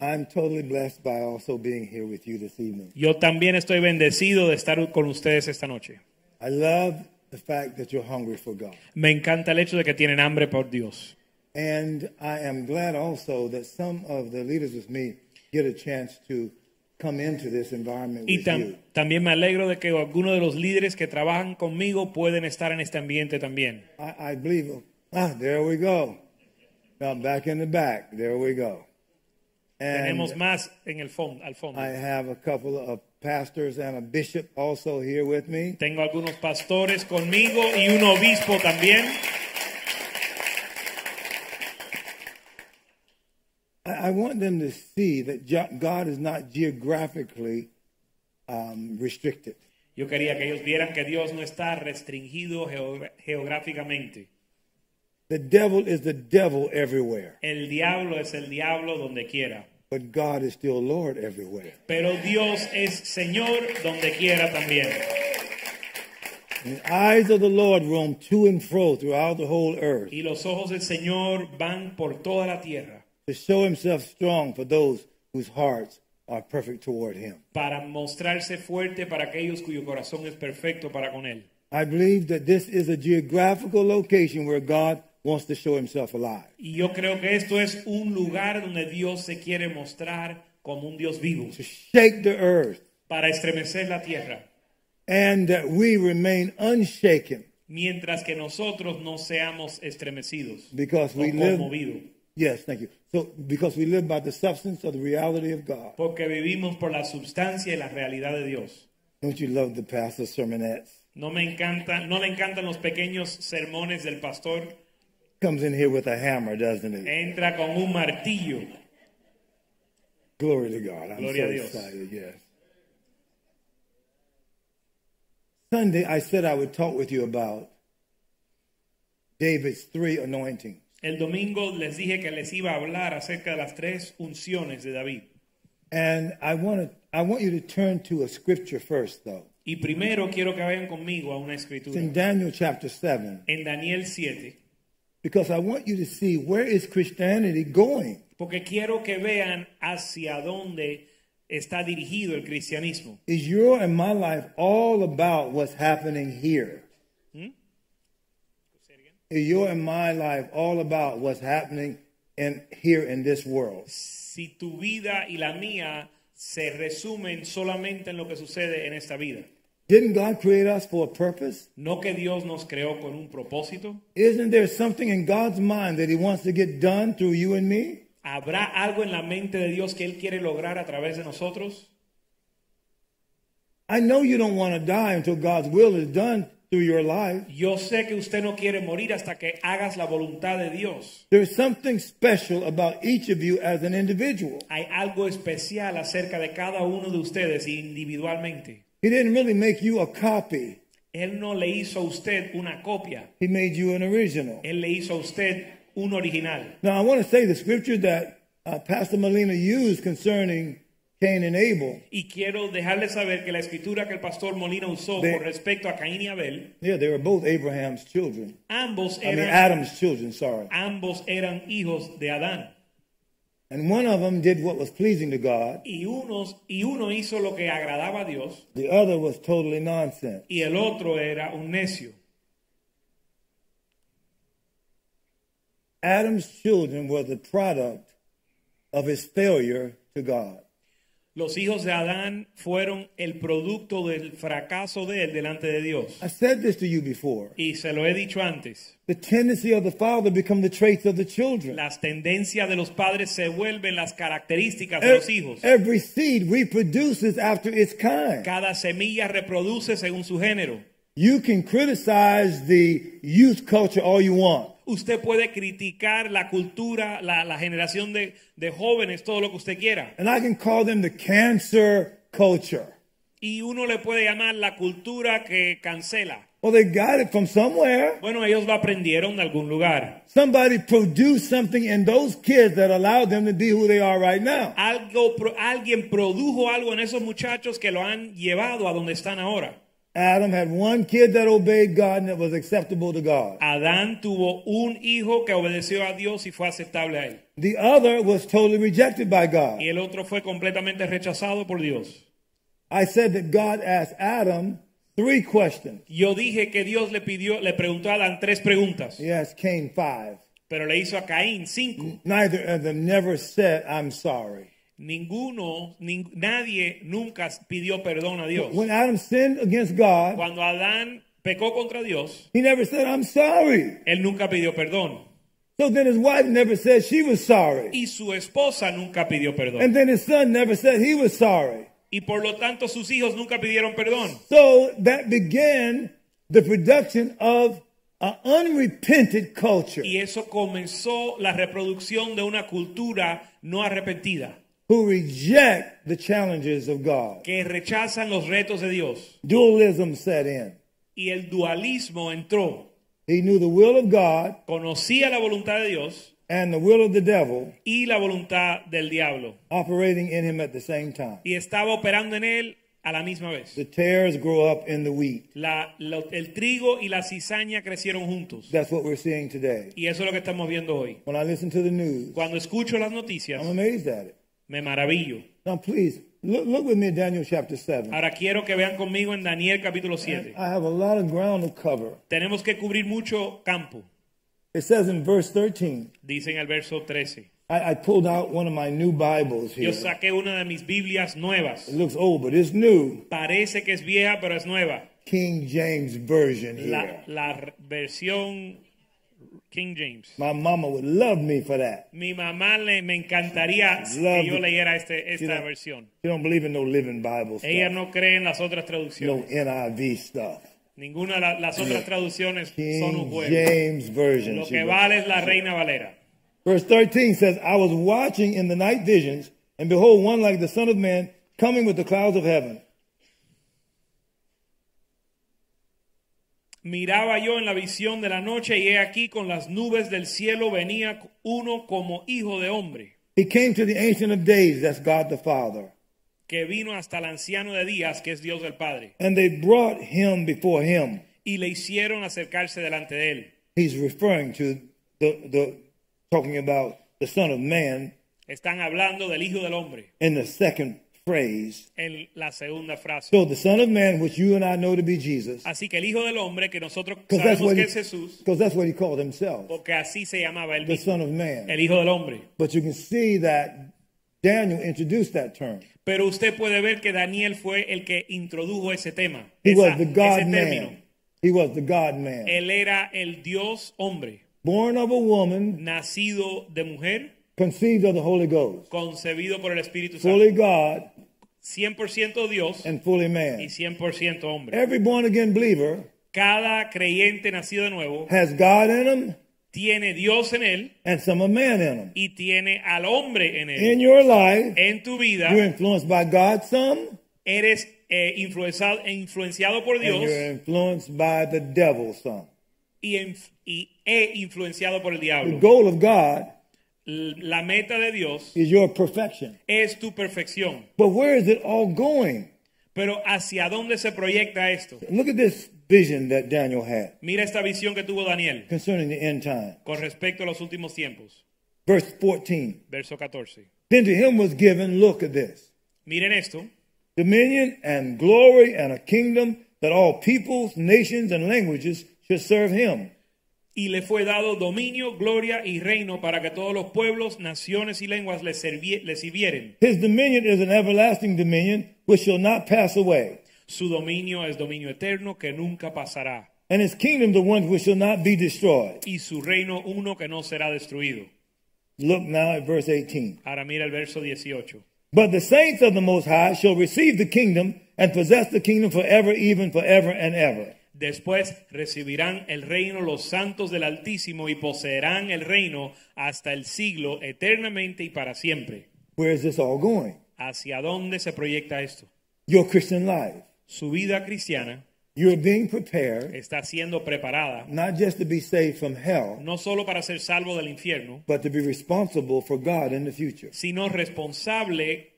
I'm totally blessed by also being here with you this evening. Yo también estoy bendecido de estar con ustedes esta noche. I love the fact that you're hungry for God. Me encanta el hecho de que tienen hambre por Dios. And I am glad also that some of the leaders with me get a chance to come into this environment Y with you. también me alegro de que algunos de los líderes que trabajan conmigo pueden estar en este ambiente también. I, I believe, ah, there we go. Now back in the back, there we go. Tenemos And más en el fondo, al fondo. I have a couple of pastors and a bishop also here with me. Tengo algunos pastores conmigo y un obispo también. I want them to see that God is not geographically um, restricted. Yo quería que ellos vieran que Dios no está restringido geográficamente. The devil is the devil everywhere, El diablo es el diablo donde quiera. but God is still Lord everywhere. Pero Dios es Señor donde quiera también. And the eyes of the Lord roam to and fro throughout the whole earth Y los ojos del Señor van por toda la tierra to show himself strong for those whose hearts are perfect toward him. para mostrarse fuerte para aquellos cuyo corazón es perfecto para con Él. I believe that this is a geographical location where God wants to show himself alive. Y yo creo que esto es un lugar donde Dios se quiere mostrar como un Dios vivo, To shake the earth para estremecer la tierra, and that we remain unshaken mientras que nosotros no seamos estremecidos because we live Yes, thank you. So, because we live by the substance of the reality of God. porque vivimos por la substancia y la realidad de Dios. Don't you love the pastor's sermonettes? No me encanta, no le encantan los pequeños sermones del pastor. Comes in here with a hammer, doesn't it? Entra con un martillo. Glory to God. I'm Gloria so Dios. excited, yes. Sunday, I said I would talk with you about David's three anointings. El domingo les dije que les iba a hablar acerca de las tres unciones de David. And I want to I want you to turn to a scripture first though. Y primero quiero que vayan conmigo a una It's escritura. in Daniel chapter 7 En Daniel 7. Because I want you to see where is Christianity going? Porque quiero que vean hacia dónde está dirigido el cristianismo. Is your and my life all about what's happening here? Hmm? Is your and my life all about what's happening in here in this world? Si tu vida y la mía se resumen solamente en lo que sucede en esta vida. Didn't God create us for a purpose? No que Dios nos creó con un propósito. Isn't there something in God's mind that He wants to get done through you and me? ¿Habrá algo en la mente de Dios que Él quiere lograr a través de nosotros? I know you don't want to die until God's will is done through your life. Yo sé que usted no quiere morir hasta que hagas la voluntad de Dios. There's something special about each of you as an individual. Hay algo especial acerca de cada uno de ustedes individualmente. He didn't really make you a copy. Él no le hizo a usted una copia. He made you an original. Él le hizo a usted un original. Now, I want to say the scripture that uh, Pastor Molina used concerning Cain and Abel. Y quiero dejarle saber que la escritura que el pastor Molina usó De- con respecto a Caín y Abel, Yeah, they were both Abraham's children. ambos I mean, eran, Adam's children, sorry. ambos eran hijos de Adán. And one of them did what was pleasing to God, Y, unos, y uno hizo lo que agradaba a Dios the other was totally nonsense. y el otro era un necio. Adam's children were the product of his failure to God. Los hijos de Adán fueron el producto del fracaso de él delante de Dios. I said this to you before. Y se lo he dicho antes. The tendency of the father become the traits of the children. Las tendencias de los padres se vuelven las características de los hijos. Every seed reproduces after its kind. Cada semilla reproduce según su género. You can criticize the youth culture all you want. Usted puede criticar la cultura, la, la generación de, de jóvenes, todo lo que usted quiera. And I can call them the cancer culture. Y uno le puede llamar la cultura que cancela. Well, they got it from somewhere. Bueno, ellos lo aprendieron de algún lugar. Somebody produced something in those kids that allowed them to be who they are right now. Algo, alguien produjo algo en esos muchachos que lo han llevado a donde están ahora. Adam had one kid that obeyed God and it was acceptable to God. Adán tuvo un hijo que obedeció a Dios y fue aceptable a él. The other was totally rejected by God. Y el otro fue completamente rechazado por Dios. I said that God asked Adam three questions. Yo dije que Dios le pidió, le preguntó a Adán tres preguntas, He asked Cain five. pero le hizo a Caín cinco. Neither of them never said, I'm sorry. Ninguno, nin- nadie nunca pidió perdón a Dios. When Adam sinned against God, Cuando Adán pecó contra Dios, he never said, I'm sorry. él nunca pidió perdón. So then his wife never said she was sorry. Y su esposa nunca pidió perdón. And then his son never said he was sorry. Y por lo tanto sus hijos nunca pidieron perdón. So that began the production of an unrepented culture Y eso comenzó la reproducción de una cultura no arrepentida, who reject the challenges of God. que rechazan los retos de Dios. Dualism set in. Y el dualismo entró. He knew the will of God Conocía la voluntad de Dios and the will of the devil y la voluntad del diablo. operating in him at the same time. Y estaba operando en él a la misma vez. The tares grow up in the wheat. La- lo- el trigo y la cizaña crecieron juntos. That's what we're seeing today. Y eso es lo que estamos viendo hoy. When I listen to the news, Cuando escucho las noticias, I'm amazed at it. Me maravillo. Now, please, look, look with me at Daniel chapter 7. Ahora quiero que vean conmigo en Daniel capítulo 7. I have a lot of ground to cover. Tenemos que cubrir mucho campo, It says in verse 13, dice en el verso 13. I, I pulled out one of my new Bibles Yo here. saqué una de mis Biblias nuevas. It looks old, but it's new. Parece que es vieja, pero es nueva. King James Version here. la versión King James. My mama would love me for that. Mi mamá le, me encantaría que yo leyera este, esta versión. She don't believe in no living Bible Ella no cree en las otras traducciones. No. NIV stuff. Ninguna de la- las otras traducciones son un King juego. James Version. Lo que vale es la Reina Valera. Verse 13 says, I was watching in the night visions, and behold, one like the Son of Man coming with the clouds of heaven. Miraba yo en la visión de la noche y he aquí con las nubes del cielo venía uno como hijo de hombre, He came to the Ancient of Days, that's God the Father, que vino hasta el anciano de días, que es Dios del Padre, and they brought him before him. y le hicieron acercarse delante de él. He's referring to the, the talking about the Son of Man Están hablando del Hijo del Hombre in the second phrase. en la segunda frase. So the Son of Man, which you and I know to be Jesus, Así que el Hijo del Hombre, que nosotros because sabemos que he- es Jesús, 'cause that's what he called himself, porque así se llamaba el the mismo, Son of Man. el Hijo del Hombre. But you can see that Daniel introduced that term. Pero usted puede ver que Daniel fue el que introdujo ese tema, He esa- was the God ese término. man. He was the God man. Él era el Dios hombre, Born of a woman, nacido de mujer, conceived of the Holy Ghost. concebido por el Espíritu Santo. Fully God 100% Dios and fully y man. 100% hombre. Every born again believer Cada creyente nacido de nuevo has God in him tiene Dios en él and some of man in him. y tiene al hombre en In él. your life, En tu vida you're influenced by God some, eres eh, influenciado, influenciado por and Dios you're influenced by the devil some. y, y he influenciado por el The diablo. goal of God La meta de Dios is your perfection. es tu perfección. But where is it all going? Pero ¿hacia dónde se proyecta esto? Look at this vision that Daniel had Mira esta visión que tuvo Daniel concerning the end time. con respecto a los últimos tiempos. Verse 14. Verso 14. Then to him was given, look at this, Miren esto. dominion and glory and a kingdom that all peoples, nations, and languages should serve him. Y le fue dado dominio, gloria y reino para que todos los pueblos, naciones y lenguas le, le sirvieren. His dominion is an everlasting dominion which shall not pass away, Su dominio es dominio eterno que nunca pasará. and his kingdom the one which shall not be destroyed. Y su reino uno que no será destruido. Look now at verse 18. Ahora mira el verso 18. But the saints of the Most High shall receive the kingdom and possess the kingdom forever, even forever and ever. Después recibirán el reino los santos del Altísimo y poseerán el reino hasta el siglo eternamente y para siempre. Where is this all going? ¿Hacia dónde se proyecta esto? Your Christian life. Su vida cristiana You're being prepared está siendo preparada not just to be saved from hell, no solo para ser salvo del infierno, but to be responsible for God in the future. sino responsable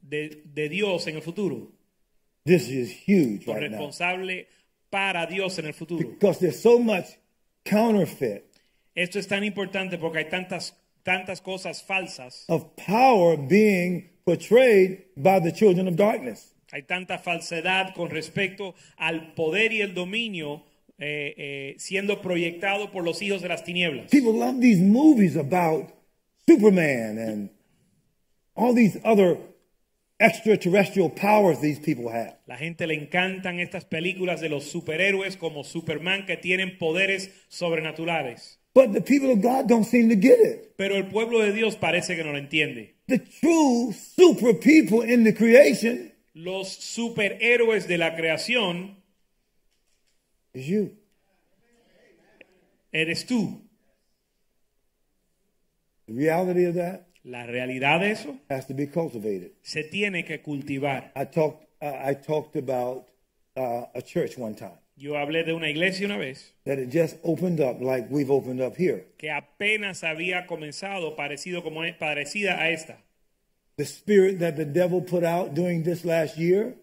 de, de Dios en el futuro. This is huge right now. Para Dios en el futuro. Because there's so much counterfeit Esto es tan importante porque hay tantas, tantas cosas falsas, of power being portrayed by the children of darkness. hay tanta falsedad con respecto al poder y el dominio eh, eh, siendo proyectado por los hijos de las tinieblas. People love these movies about Superman and all these other extraterrestrial powers these people have. La gente le encantan estas películas de los superhéroes como Superman que tienen poderes sobrenaturales. But the people of God don't seem to get it. Pero el pueblo de Dios parece que no lo entiende. The true super people in the creation Los superhéroes de la creación is you. eres tú. The reality of that La realidad de eso has to be cultivated. se tiene que cultivar. I talked. Uh, I talked about uh, a church one time Yo hablé de una iglesia una vez that it just opened up like we've opened up here. que apenas había comenzado parecido como es, parecida a esta. The spirit that the devil put out during this last year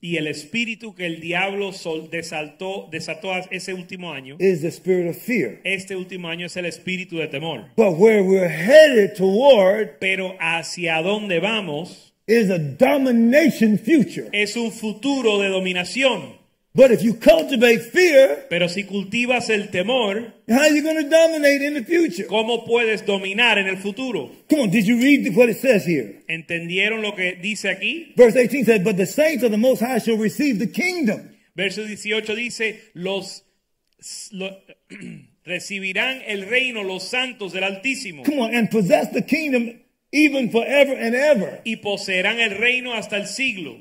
Y el espíritu que el diablo sol- desaltó, desató ese último año, is the spirit of fear. este último año es el espíritu de temor. But where we're headed toward Pero hacia dónde vamos is a domination future. es un futuro de dominación. But if you cultivate fear, Pero si cultivas el temor, how are you going to dominate in the future? ¿cómo puedes dominar en el futuro? Come on, did you read what it says here? ¿Entendieron lo que dice aquí? Verse 18 says, But the saints of the Most High shall receive the kingdom. Verso 18 dice, los lo- recibirán el reino los santos del Altísimo Come on, and possess the kingdom even forever and ever. y poseerán el reino hasta el siglo.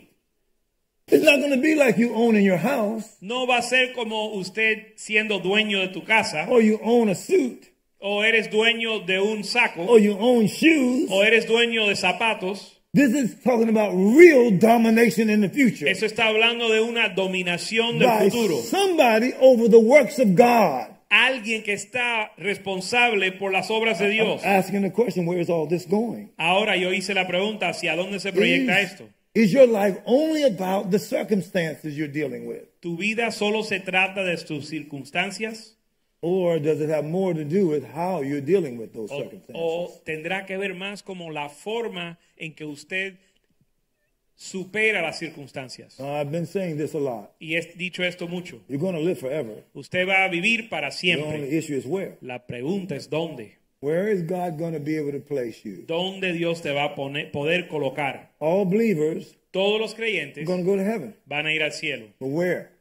It's not going to be like you own in your house No va a ser como usted siendo dueño de tu casa or you own a suit o eres dueño de un saco or you own shoes. o eres dueño de zapatos. This is talking about real domination in the future Eso está hablando de una dominación del by futuro. somebody over the works of God. Alguien que está responsable por las obras de Dios. Asking the question, where is all this going? Ahora yo hice la pregunta, ¿hacia dónde se proyecta Is, esto? Is your life only about the circumstances you're dealing with? ¿Tu vida solo se trata de tus circunstancias? Or does it have more to do with how you're dealing with those O, circumstances? o tendrá que ver más como la forma en que usted supera las circunstancias? I've been saying this a lot. Y he dicho esto mucho. You're going to live forever. Usted va a vivir para The siempre. only issue is where. La pregunta es dónde. Where is God going to be able to place you? ¿Dónde Dios te va a poner, poder colocar? All believers Todos los are creyentes going to go to heaven. van a ir al cielo. But where?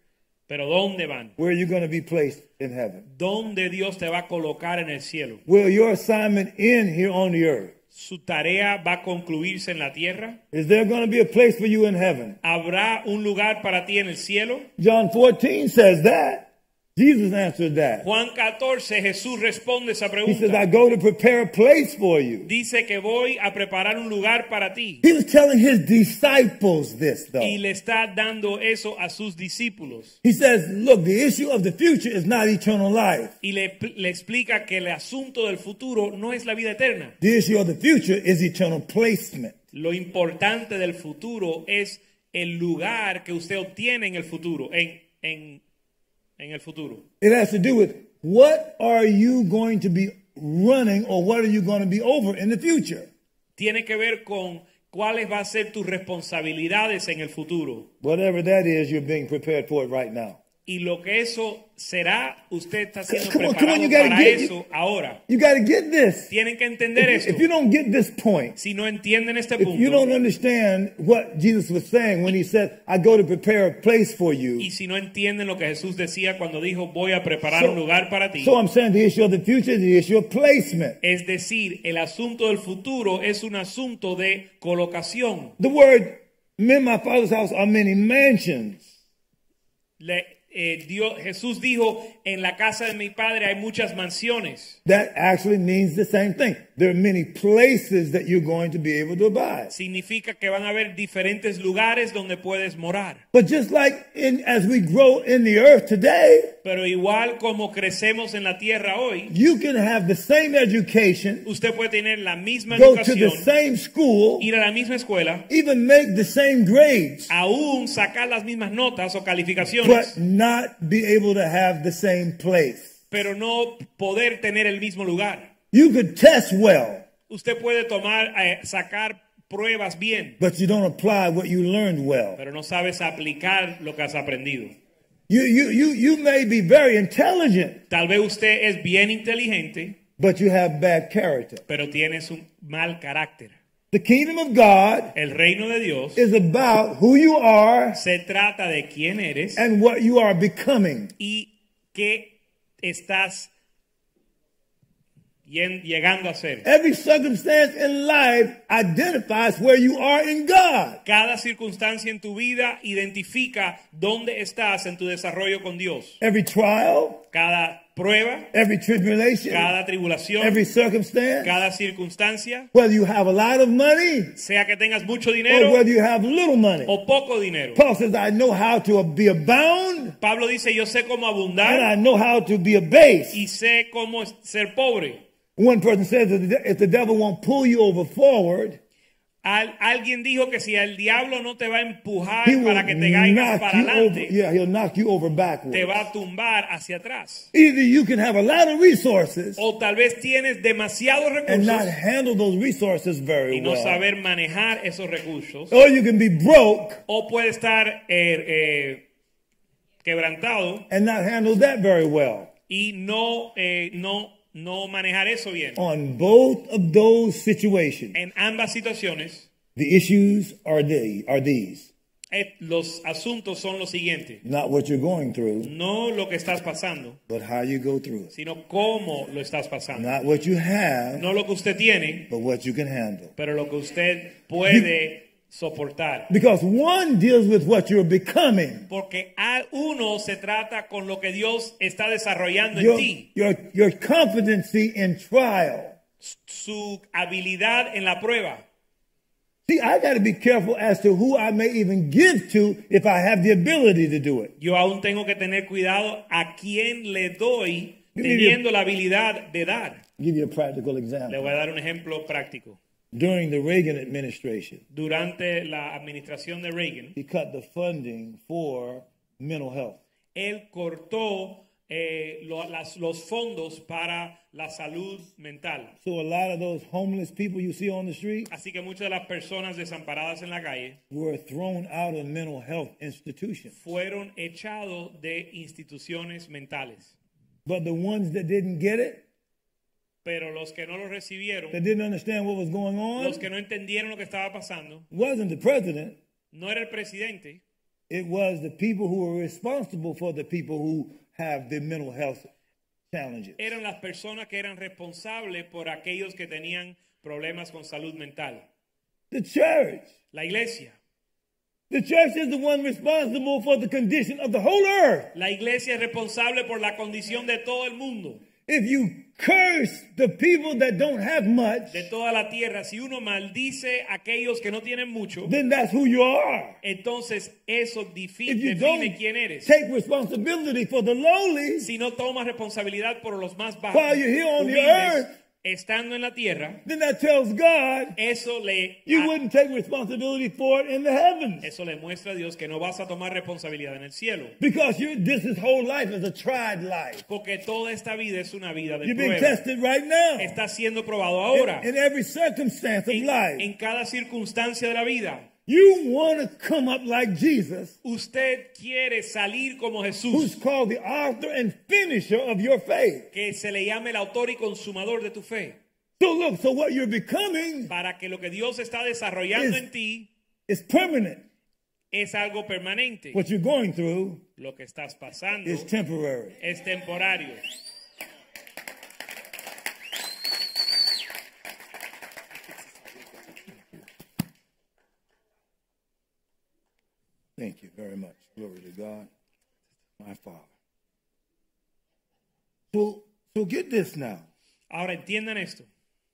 Pero ¿dónde van? Where are you going to be placed in heaven? ¿Dónde Dios te va a colocar en el cielo? Will your assignment end here on the earth? ¿Su tarea va a concluirse en la tierra? Is there going to be a place for you in heaven? ¿Habrá un lugar para ti en el cielo? John 14 says that. Jesus answered that. Juan 14, Jesús responde esa He says, I pregunta. go to prepare a place for you. Dice que voy a preparar un lugar para ti. He was telling his disciples this, though. Y le está dando eso a sus discípulos. He says, Look, the issue of the future is not eternal life. Y le, le explica que el asunto del futuro no es la vida eterna. The issue of the future is eternal placement. Lo importante del futuro es el lugar que usted obtiene en el futuro, en, en, en el futuro. It has to do with what are you going to be running or what are you going to be over in the future? Tiene que ver con cuáles van a ser tus responsabilidades en el futuro. Whatever that is, you're being prepared for it right now. Y lo que eso será, usted está siendo Come on, come on, preparado you gotta para get- eso ahora. You got to get this. Tienen que entender If, esto. if you don't get this point, Si no entienden este if you don't punto understand what Jesus was saying when he said, I go to prepare a place for you. y si no entienden lo que Jesús decía cuando dijo voy a preparar So- un lugar para ti, So I'm saying the issue of the future is the issue of placement. es decir, el asunto del futuro es un asunto de colocación. The word, me and my father's house are many mansions. Le- eh, Dios, Jesús dijo, en la casa de mi padre hay muchas mansiones. That actually means the same thing. There are many places that you're going to be able to abide. Significa que van a haber diferentes lugares donde puedes morar. But just like in, as we grow in the earth today, Pero igual como crecemos en la tierra hoy, you can have the same education, usted puede tener la misma go to the same school, ir a la misma escuela, even make the same grades, aún sacar las mismas notas o calificaciones. but not be able to have the same place. pero no poder tener el mismo lugar. You could test well, Usted puede tomar, eh, sacar pruebas bien, but you don't apply what you learned well. pero no sabes aplicar lo que has aprendido. You, you, you, you may be very intelligent, Tal vez usted es bien inteligente, but you have bad character. pero tienes un mal carácter. The kingdom of God El reino de Dios is about who you are se trata de quién eres and what you are becoming. y qué estás llegando a ser. Every circumstance in life identifies where you are in God. Cada circunstancia en tu vida identifica dónde estás en tu desarrollo con Dios. Every trial, Cada prueba, every tribulation, cada tribulación, every circumstance, cada circunstancia, whether you have a lot of money sea que tengas mucho or dinero whether you have little money. o poco dinero. Paul says, I know how to be abound Pablo dice, yo sé cómo and I abundar know how to be abased. y sé cómo ser pobre. One person says that if the devil won't pull you over forward, Al- alguien dijo que si el diablo no te va a empujar para que te caigas para you over. adelante, Yeah, he'll knock you over backwards. te va a tumbar hacia atrás. Either you can have a lot of resources O tal vez tienes demasiados recursos and not handle those resources very y no well. saber manejar esos recursos. Or you can be broke O puede estar eh, eh, quebrantado and not handle that very well. y no, eh, no, no manejar eso bien. On both of those situations, En ambas situaciones, the issues are, the, are these. eh, los asuntos son los siguientes. Not what you're going through, No lo que estás pasando, but how you go through it. sino cómo lo estás pasando. Not what you have, No lo que usted tiene, but what you can handle. pero lo que usted puede soportar. Because one deals with what you're becoming. Porque a uno se trata con lo que Dios está desarrollando en Your, ti. your, your competency in trial. Su habilidad en la prueba. See, I got to be careful as to who I may even give to if I have the ability to do it. Yo aún tengo que tener cuidado a quién le doy teniendo la habilidad de dar. Give you a practical Le example. voy a dar un ejemplo práctico. During the Reagan administration, Durante la administración de Reagan, he cut the funding for mental health. él cortó eh, lo- las- los fondos para la salud mental. So a lot of those homeless people you see on the street Así que muchas de las personas desamparadas en la calle were thrown out of mental health institutions. fueron echados de instituciones mentales. But the ones that didn't get it, Pero los que no lo recibieron, that didn't understand what was going on, los que no entendieron lo que estaba pasando, wasn't the president. no era el presidente, It was the people who were responsible for the people who have the mental health challenges. eran las personas que eran responsables por aquellos que tenían problemas con salud mental. The church. La iglesia. The church is the one responsible for the condition of the whole earth. La iglesia es responsable por la condición de todo el mundo, If you curse the people that don't have much, de toda la tierra. Si uno maldice a aquellos que no tienen mucho, then that's who you are. entonces eso define don't quién eres. take responsibility for the lowly, Si no tomas responsabilidad por los más bajos, While you're here on the earth, estando en la tierra, then that tells God eso le you wouldn't take responsibility for it in the heavens. eso le muestra a Dios que no vas a tomar responsabilidad en el cielo, Because you, this is whole life is a tried life. porque toda esta vida es una vida de You're being prueba. tested right now. Está siendo probado ahora In, in every circumstance of en, life. en cada circunstancia de la vida. You want to come up like Jesus, Usted quiere salir como Jesús. who's called the author and finisher of your faith. que se le llame el autor y consumador de tu fe, So look, so what you're becoming para que lo que Dios está desarrollando Es- en ti is permanent. es algo permanente. What you're going through Lo que estás pasando is temporary. es temporario. Thank you very much. Glory to God. my Father. So, so get this now. Ahora entiendan esto.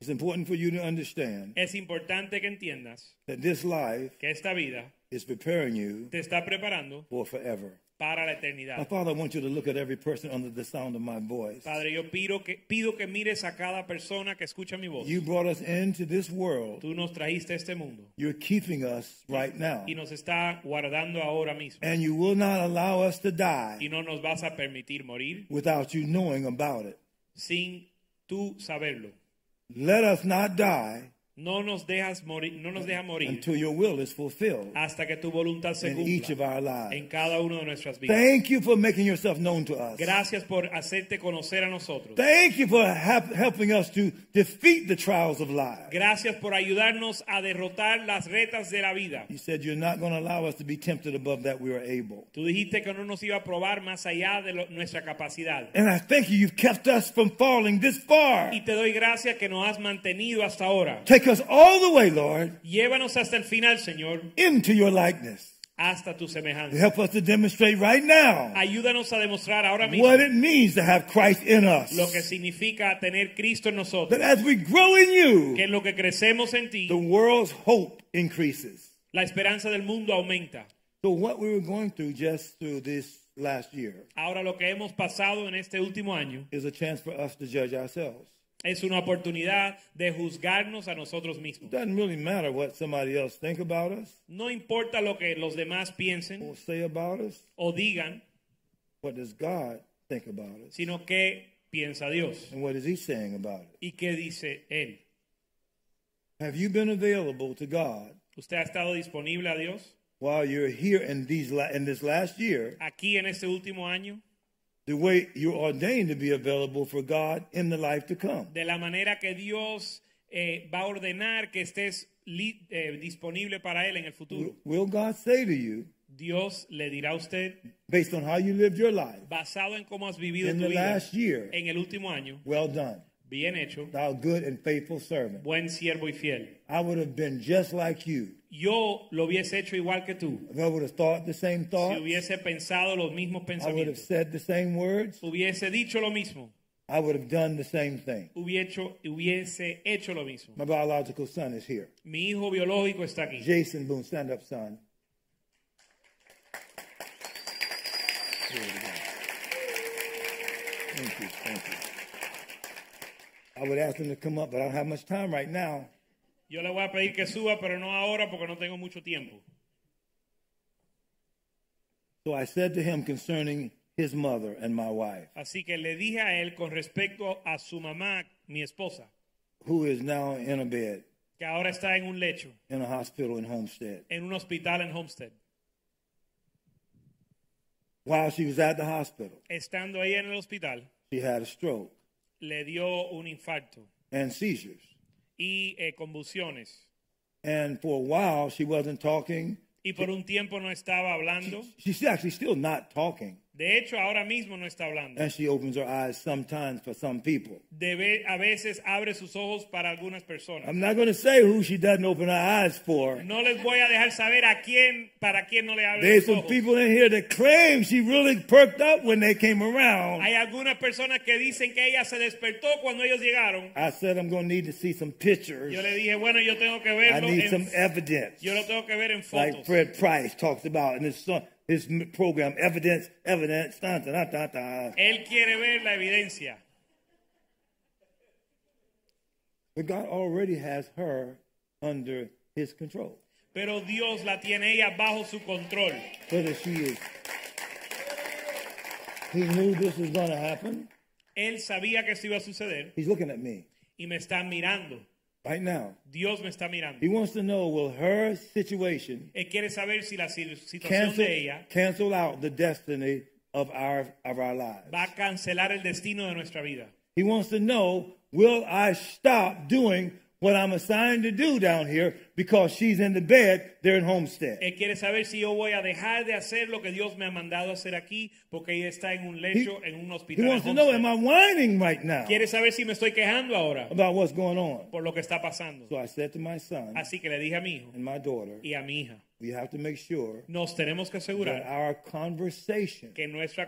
It's important for you to understand Es importante que entiendas that this life que esta vida is preparing you te está preparando for forever. Para la My eternidad. Father, I want you to look at every person under the sound of my voice. Padre, yo pido que, pido que mires a cada persona que escucha mi voz. You brought us into this world. Tú nos trajiste a este mundo You're keeping us right now. y nos está guardando ahora mismo. And you will not allow us to Y die no nos vas a permitir morir without you knowing about it. sin tú saberlo. Let us not die No nos dejas morir, no nos dejas morir until your will is fulfilled hasta que tu voluntad se in each of cumpla our lives. en cada una de nuestras vidas. Thank you for making yourself known to us. Gracias por hacerte conocer a nosotros. Thank you for helping us to defeat the trials of life. Gracias por ayudarnos a derrotar las retas de la vida. You said you're not going to allow us to be tempted above that we are able. Tú dijiste que no nos iba a probar más allá de lo- nuestra capacidad. And I thank you, you've kept us from falling this far. Y te doy gracias que nos has mantenido hasta ahora. Take us all the way, Lord, Llévanos hasta el final, Señor, into your likeness. hasta tu semejanza. Help us to demonstrate right now Ayúdanos a demostrar ahora mismo what it means to have Christ in us. lo que significa tener Cristo en That as we grow in Que you, en lo que crecemos en ti, the world's hope increases. la esperanza del mundo aumenta. So what we were going through just through this last year Ahora lo que hemos pasado en este último año is a chance for us to judge ourselves. Es una oportunidad de juzgarnos a nosotros It mismos. doesn't really matter what somebody else think about us No importa lo que los demás piensen or say about us. o digan, What does God think about us? sino qué piensa Dios And what is he saying about it? y qué dice Él. Have you been available to God ¿Usted ha estado disponible a Dios while you're here in these la- in this last year aquí en este último año? The way you're ordained to be available for God in the life to come? De la manera que Dios eh, va a ordenar que estés li- eh, disponible para Él en el futuro. Will God say to you, Dios le dirá a usted, based on how you lived your life basado en cómo has vivido in tu the vida last year, en el último año, well done, bien hecho, thou good and faithful servant? buen siervo y fiel. I would have been just like you. Yo lo hubiese hecho igual que tú. If I would have thought the same Si thoughts, hubiese pensado los mismos I would have pensamientos, said the same words, hubiese dicho lo mismo, I would have done the same thing. hubiese, hubiese hecho lo mismo. My biological son is here. Mi hijo biológico está aquí. Jason Boone, stand up, son. Glory to God. Thank you, thank you. I would ask him to come up, but I don't have much time right now. Yo le voy a pedir que suba, pero no ahora porque no tengo mucho tiempo. So I said to him concerning his mother and my wife, Así que le dije a él con respecto a su mamá, mi esposa, who is now in a bed que ahora está en un lecho, in a hospital in Homestead. en un hospital en Homestead. While she was at the hospital, Estando ahí en el hospital, she had a stroke le dio un infarto and seizures. Y eh, convulsiones. And for a while, she wasn't talking. Y por un tiempo no estaba hablando. She's actually still not talking. De hecho, ahora mismo no está hablando. And she opens her eyes sometimes for some people. De ve- a veces abre sus ojos para algunas personas. I'm not going to say who she doesn't open her eyes for. No les voy a dejar saber a quién, para quién no le abre There's los some ojos. people in here that claim she really perked up when they came around. Hay algunas personas que dicen que ella se despertó cuando ellos llegaron. I said I'm going to need to see some pictures. Yo le dije, bueno, yo tengo que verlo I need en- some evidence. yo lo tengo que ver en fotos. Like. Fred Price talks about in his, son, his program, Evidence, Evidence, da, da, da, da. Él quiere ver la evidencia. But God already has her under his control. Pero Dios la tiene ella bajo su control. Whether she is, he knew this was going to happen. Él sabía que esto iba a suceder He's looking at me y me está mirando. Right now. Dios me está mirando. He wants to know will her situation Él quiere saber si la situación cancel, de ella cancel out the destiny of our of our lives. va a cancelar el destino de nuestra vida. He wants to know will I stop doing what I'm assigned to do down here because she's in the bed there in Homestead. Él quiere saber si yo voy a dejar de hacer lo que Dios me ha mandado hacer aquí porque ella está en un He, lecho en un he hospital. wants en to know, am I whining right now Quiere saber si me estoy quejando ahora about what's going on? por lo que está pasando. So I said to my son Así que le dije a mi hijo and my daughter, y a mi hija, we have to make sure nos tenemos que that our conversation que nuestra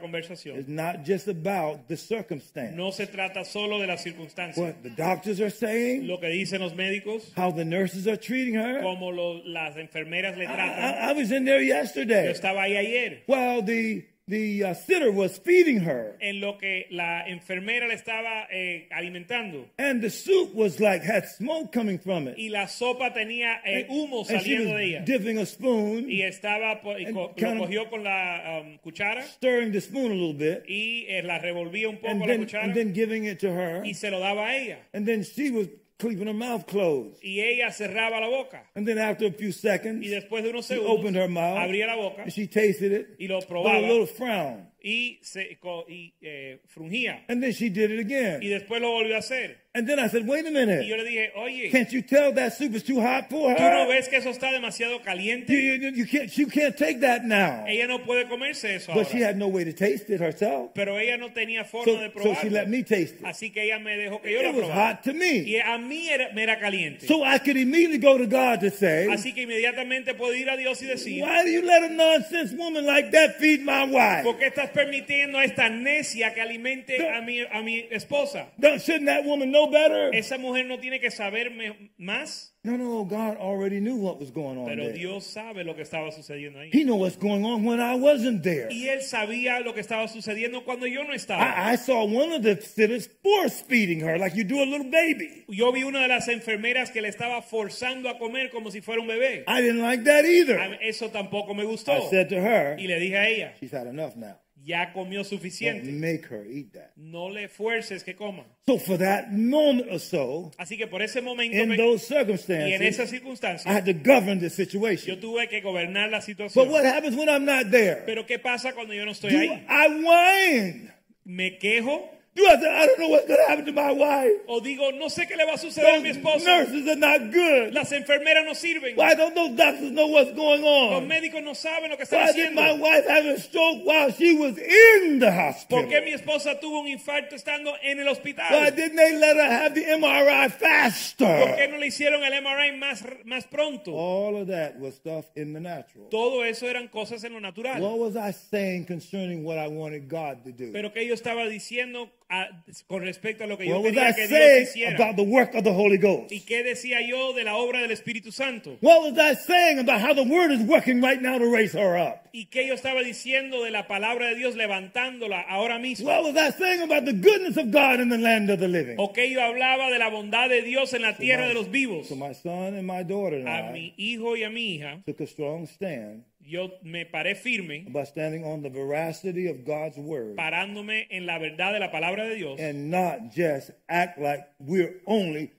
is not just about the circumstance. no se trata solo de las circunstancias, What the doctors are saying, lo que dicen los médicos, how the nurses are treating her. como lo- las enfermeras le I, tratan. I- I was in there Yo yesterday estaba ahí ayer while the the uh, sitter was feeding her, en lo que la enfermera le estaba eh, alimentando. And the soup was like had smoke coming from it. y la sopa tenía eh, humo and she saliendo de was ella. dipping a spoon, y estaba y And co- lo cogió con la um, cuchara. stirring the spoon a little bit, y eh, la revolvía un poco and la then, cuchara. and then giving it to her, y se lo daba a ella. And then she was keeping her mouth closed. y ella cerraba la boca. And then after a few seconds, y después de unos she opened her mouth, abría la boca and she tasted it, y lo with a little frown, y se y, eh, frungía and then she did it y again. después lo volvió a hacer And then I said, "Wait a y yo minute, le dije oye can't you tell that soup is too hot for tú no her? ves que eso está demasiado You, caliente you, you can't, she can't take that now." ella no puede comerse eso But she had no way to taste it herself, pero ella no tenía forma so, de so she let me taste it. así que ella me dejó que yo It la was hot to me. y a mí era, me era caliente So I could immediately go to God to say, así que inmediatamente puedo ir a Dios y decir Why do you let a nonsense woman like that feed my wife? ¿Por qué estás permitiendo a esta necia que alimente a mi, a mi esposa? Shouldn't that woman know better? Esa mujer no tiene que saber más, No, no, God already knew what was going on pero there. Dios sabe lo que estaba sucediendo ahí. He knew what's going on when I wasn't there. Y él sabía lo que estaba sucediendo cuando yo no estaba. I, I saw one of the sitters force feeding her like you do a little baby. Yo vi una de las enfermeras que le estaba forzando a comer como si fuera un bebé. I didn't like that either. Eso tampoco me I gustó. said to her, Y le dije a ella, She's had enough now. Ya comió Don't suficiente. make her eat that. No le fuerces que coma. So for that moment or so, Así que por ese momento in those y en esas circumstances, I circunstancias, had to govern the yo situation. tuve que gobernar la But situación. what happens when I'm not there? Pero ¿qué pasa cuando yo no estoy Do ahí? I whine? ¿Me quejo? I don't know what's going to happen to my wife? ¿O digo, no sé qué le va a suceder a mi esposo? nurses are not good. Las enfermeras no sirven. Why don't those doctors know what's going Los on? médicos no saben lo que están Why did my haciendo. wife have a stroke while she was in the ¿Por qué hospital? mi esposa tuvo un infarto estando en el Why hospital? didn't they let her have the MRI ¿Por qué faster? no le hicieron el MRI más, más pronto? All of that was stuff in the natural. Todo eso eran cosas en lo natural. What was I saying concerning what I wanted God to do? Pero que yo estaba diciendo a- con respecto a lo que yo What was quería que Dios hiciera. about the work of the Holy Ghost? ¿Y qué decía yo de la obra del Espíritu Santo? What was I saying about how the Word is working right now to raise her up? ¿Y qué yo estaba diciendo de la palabra de Dios levantándola ahora mismo? What was I saying about the goodness of God in the land of the living? ¿O qué yo hablaba de la bondad de Dios en la tierra de los vivos? So my son and my daughter and A I mi hijo y a mi hija, took a strong stand yo me paré firme, by standing on the veracity of God's word parándome en la verdad de la palabra de Dios. and not just act like we're only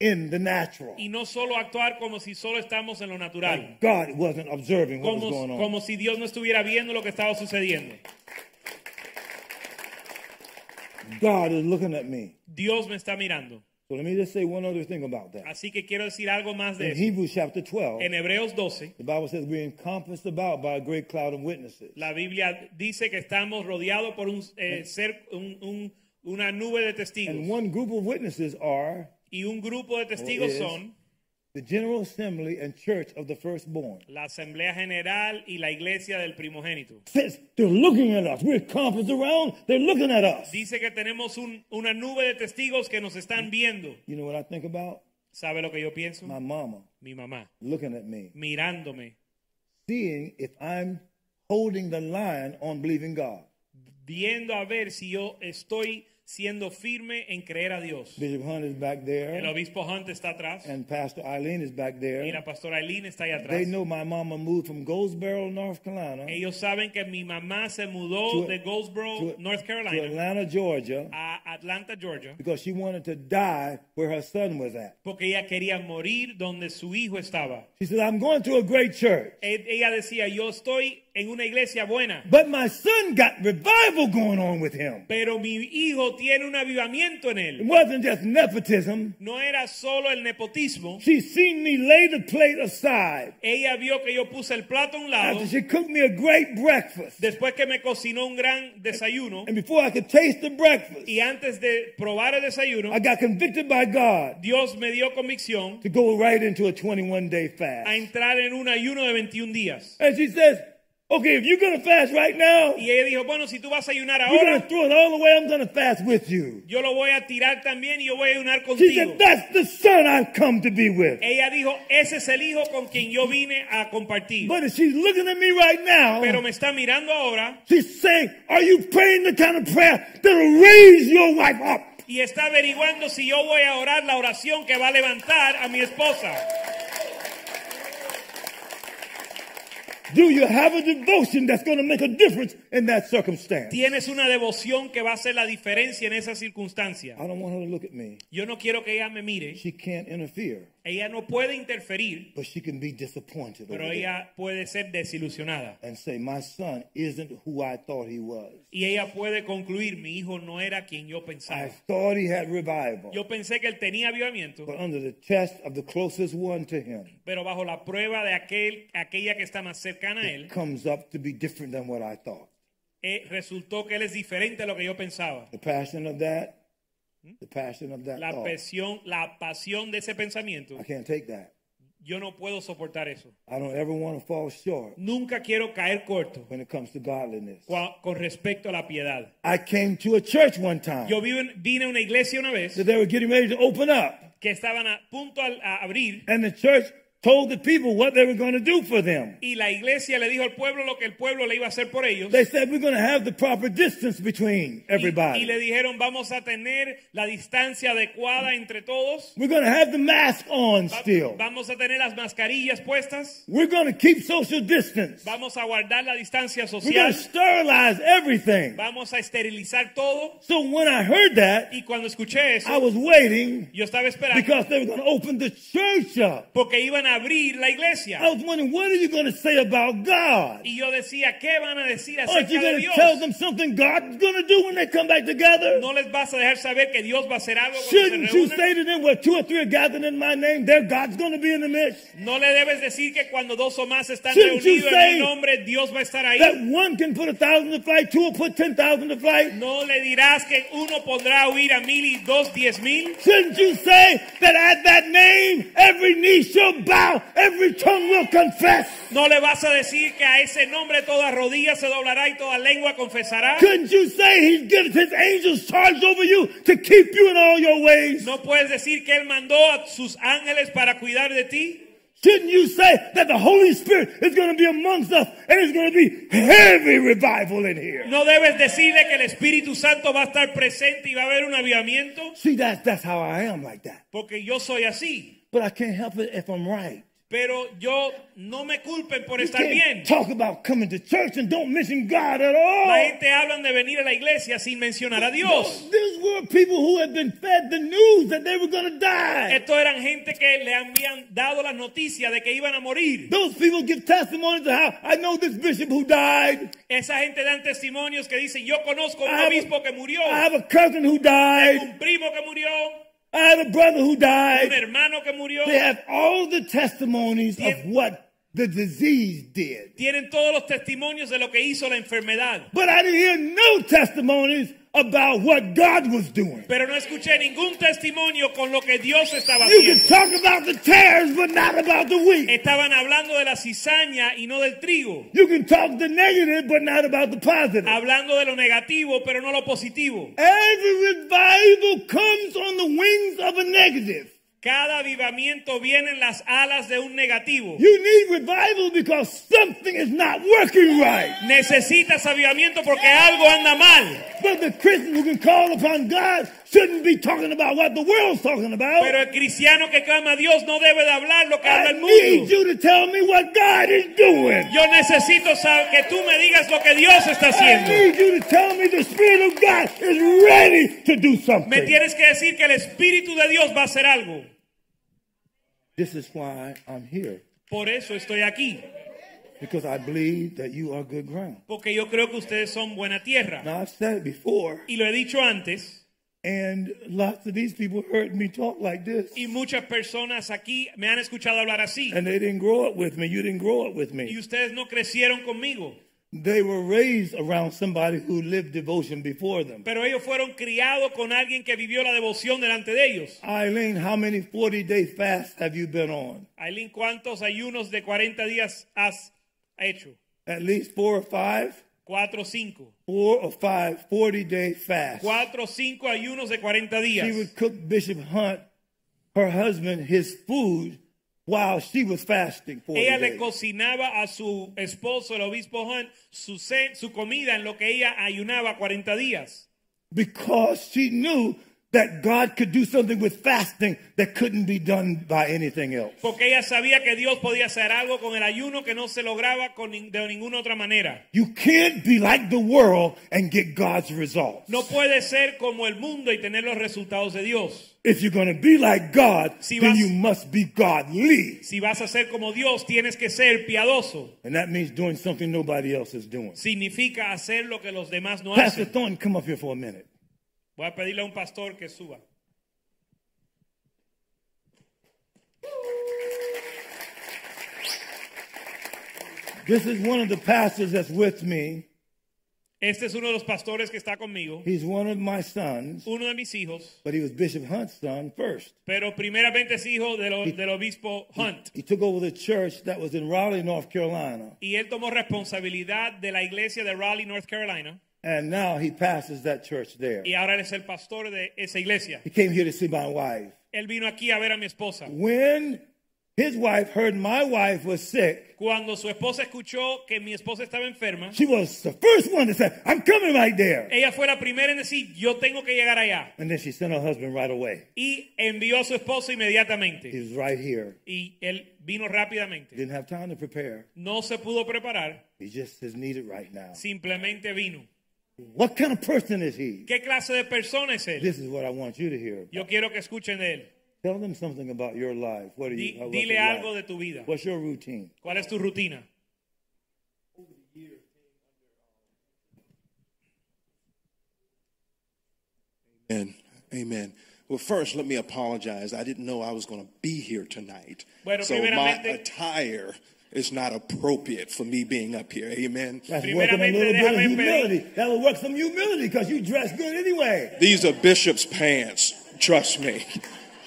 in the natural. Y no solo actuar como si solo estamos en lo natural. Like God wasn't observing what was Como, going on. como si Dios no estuviera viendo lo que estaba sucediendo. God is looking at me. Dios me está mirando. So let me just say one other thing about that. Así que quiero decir algo más de In eso. Hebrews chapter 12, En Hebreos 12, the Bible says we're encompassed about by a great cloud of witnesses. la Biblia dice que estamos rodeados por un, eh, ser, un- un- una nube de testigos. And one group of witnesses are Y un grupo de testigos is- son the General Assembly and Church of the Firstborn. la Asamblea General y la Iglesia del Primogénito. Says they're looking at us. We're encompassed around. They're looking at us. Dice que tenemos un- una nube de testigos que nos están viendo. You know what I think about? ¿Sabe lo que yo pienso? My mama Mi mamá, looking at me, mirándome, seeing if I'm holding the line on believing God. viendo a ver si yo estoy siendo firme en creer a Dios. Bishop Hunt is back El there, obispo Hunt está atrás and Pastor Eileen is back y there. la pastora Eileen está ahí They atrás. know my mama moved from Goldsboro, North Carolina, Ellos saben que mi mamá se mudó To- de Goldsboro, to, North to Carolina, Atlanta, Georgia, a Atlanta, Georgia, because she wanted to die where her son was at. porque ella quería morir donde su hijo estaba. She said, I'm going to a great church. E- Ella decía, yo estoy en una iglesia buena. But my son got revival going on with him. Pero mi hijo tiene un avivamiento en él. It wasn't just nepotism. No era solo el nepotismo. She seen me lay the plate aside Ella vio que yo puse el plato a un lado after she cooked me a great breakfast. después que me cocinó un gran desayuno And before I could taste the breakfast, y antes de probar el desayuno, I got convicted by God Dios me dio convicción to go right into a 21 day fast. a entrar en un ayuno de 21 días. And she says, okay, if you're to fast right now, Y ella dijo, bueno, si tú vas a ayunar you're ahora, to throw it all away. I'm going to fast with you. yo lo voy a tirar también y yo voy a ayunar She contigo. said, that's the son I've come to be with. Ella dijo, ese es el hijo con quien yo vine a compartir. But as she's looking at me right Pero now, me está mirando ahora she's saying, are you praying the kind of prayer that'll raise your wife up? y está averiguando si yo voy a orar la oración que va a levantar a mi esposa. Do you have a devotion that's going to make a difference in that circumstance? Tienes una devoción que va a hacer la diferencia en esa circunstancia. I don't want her to look at me. Yo no quiero que ella me mire. She can't interfere, Ella no puede interferir, but she can be disappointed pero ella puede ser desilusionada. and say, my son isn't who I thought he was. Y ella puede concluir, mi hijo no era quien yo I pensaba. thought he had revival, Yo pensé que él tenía avivamiento, but under the test of the closest one to him, pero bajo la prueba de aquel, aquella que está más cercana a él, comes up to be different than what I thought. eh, resultó que él es diferente a lo que yo pensaba. The passion of that, the passion of that La thought. pasión, la pasión de ese pensamiento, I can't take that. yo no puedo soportar eso. I don't ever want to fall short Nunca quiero caer corto when it comes to godliness. cua- con respecto a la piedad. I came to a church one time Yo vine a una iglesia una vez that they were getting ready to open up, que estaban a punto al- a abrir and the church told the people what they were going to do for them. y la iglesia le dijo al pueblo lo que el pueblo le iba a hacer por ellos. They said, We're going to have the proper distance between Y, y everybody. le dijeron, vamos a tener la distancia adecuada entre todos. We're going to have the mask on Va- still. Vamos a tener las mascarillas puestas. We're going to keep social distance. Vamos a guardar la distancia social. We're going to sterilize everything. Vamos a esterilizar todo. So when I heard that, Y cuando escuché eso, I was waiting yo estaba esperando because they were going to open the church up. porque iban a abrir la I iglesia. was wondering, what are you going to say about God? Y yo decía, ¿qué van a decir Aren't acerca you de going to Dios? tell them something God's going to do when they come back together? ¿No les vas a dejar saber que Dios va a hacer algo cuando se Shouldn't you say to them, where two or three are gathered in my name, there God's going to be in the midst? No le debes decir que cuando dos o más están Shouldn't you reunidos en say mi nombre, Dios va a estar ahí. That one can put a thousand to flight, two will put ten thousand to flight. No le dirás que uno podrá huir a mil y dos diez mil. Shouldn't you say that at that name, every knee shall bow, every tongue will confess? No le vas a decir que a ese nombre toda rodilla se doblará y toda lengua confesará. Couldn't you say he's given his angels charge over you to keep you in all your ways? No puedes decir que él mandó a sus ángeles para cuidar de ti. Shouldn't you say that the Holy Spirit is going to be amongst us and it's going to be heavy revival in here? No debes decirle que el Espíritu Santo va a estar presente y va a haber un avivamiento, See, that's, that's how I am like that. porque yo soy así. But I can't help it if I'm right. Pero yo no me culpen por You estar can't bien. talk about coming to church and don't mention God at La all. gente hablan de venir a la iglesia sin mencionar a Dios. These were people who had been fed the news that they were going to die. Eran gente que le habían dado las noticias de que iban a morir. Those people give testimonies to how I know this bishop who died. Esa gente dan testimonios que dicen, yo conozco a un obispo que murió, I have a cousin who died. un primo que murió, I have a brother who died. hermano que murió. They have all the testimonies of what the disease did. Tienen todos los testimonios de lo que hizo la enfermedad. But I didn't hear no testimonies about what God was doing. Pero no escuché ningún testimonio con lo que Dios estaba You can haciendo. talk about the tares, but not about the wheat. Estaban hablando de la cizaña y no del trigo. You can talk the negative, but not about the positive. Hablando de lo negativo, pero no lo positivo. Every revival comes on the wings of a negative. Cada avivamiento viene en las alas de un negativo. You need revival because something is not working right. Necesitas avivamiento porque algo anda mal. But the Christian who can call upon God shouldn't be talking about what the world's talking about. Pero el cristiano que clama a Dios no debe de hablar lo que habla I el need mundo. you to tell me what God is doing. Yo necesito saber que tú me digas lo que Dios está I haciendo. need you to tell me the Spirit of God is ready to do Me something. tienes que decir que el Espíritu de Dios va a hacer algo. This is why I'm here. Por eso estoy aquí. because I believe that you are good ground. porque yo creo que ustedes son buena tierra. Now, I've said it before, Y lo he dicho antes, and lots of these people heard me talk like this, y muchas personas aquí me han escuchado hablar así. and they didn't grow up with me. You didn't grow up with Y me. ustedes no crecieron conmigo, They were raised around somebody who lived devotion before them. pero ellos fueron criados con alguien que vivió la devoción delante de ellos. Eileen, how many 40 day fasts have you been on? Aileen, ¿cuántos ayunos de 40 días has hecho? At least four or five? Cuatro o cinco. Four or five 40 day fasts. Cuatro o cinco ayunos de 40 días. She would cook Bishop Hunt, her husband, his food while she was fasting 40 Ella le cocinaba a su esposo, el obispo Hunt, su, su comida en lo que ella ayunaba 40 días. because she knew that God could do something with fasting that couldn't be done by anything else. Porque ella sabía que Dios podía hacer algo con el ayuno que no se lograba con de ninguna otra manera. You can't be like the world and get God's results. No puede ser como el mundo y tener los resultados de Dios. If you're going to be like God, Si then vas- you must be godly. Si vas a ser como Dios, tienes que ser piadoso. And that means doing something nobody else is doing. Significa hacer lo que los demás no Pastor hacen. Thornton, come up here for a minute. Voy a pedirle a un pastor que suba. This is one of the pastors that's with me. Este es uno de los pastores que está conmigo, He's one of my sons, uno de mis hijos, but he was Bishop Hunt's son first. pero primeramente es hijo de lo- del obispo Hunt. He took over the church that was in Raleigh, North Carolina, Y él tomó responsabilidad de la iglesia de Raleigh, North Carolina, and now he pastors that church there. y ahora él es el pastor de esa iglesia. He came here to see my wife. Él vino aquí a ver a mi esposa. When his wife heard my wife was sick, Cuando su esposa escuchó que mi esposa estaba enferma, she was the first one to say, I'm coming right there. ella fue la primera en decir, yo tengo que llegar allá. And then she sent her husband right away. Y envió a su esposo He inmediatamente. was right here. Y él vino rápidamente. Didn't have time to prepare. No se pudo preparar, He just is needed right now. simplemente vino. What kind of person is he? ¿Qué clase de persona es él? This is what I want you to hear. Yo quiero que escuchen de él. Tell them something about your life. What are you? what's dile your algo life? de tu vida. What's your routine? ¿Cuál es tu rutina? Amen. Amen. Well, first, let me apologize. I didn't know I was going to be here tonight. Bueno, so my attire is not appropriate for me being up here. Amen. That's working a Primeramente, little bit of humility. That'll work some humility because you dress good anyway. These are bishop's pants. Trust me.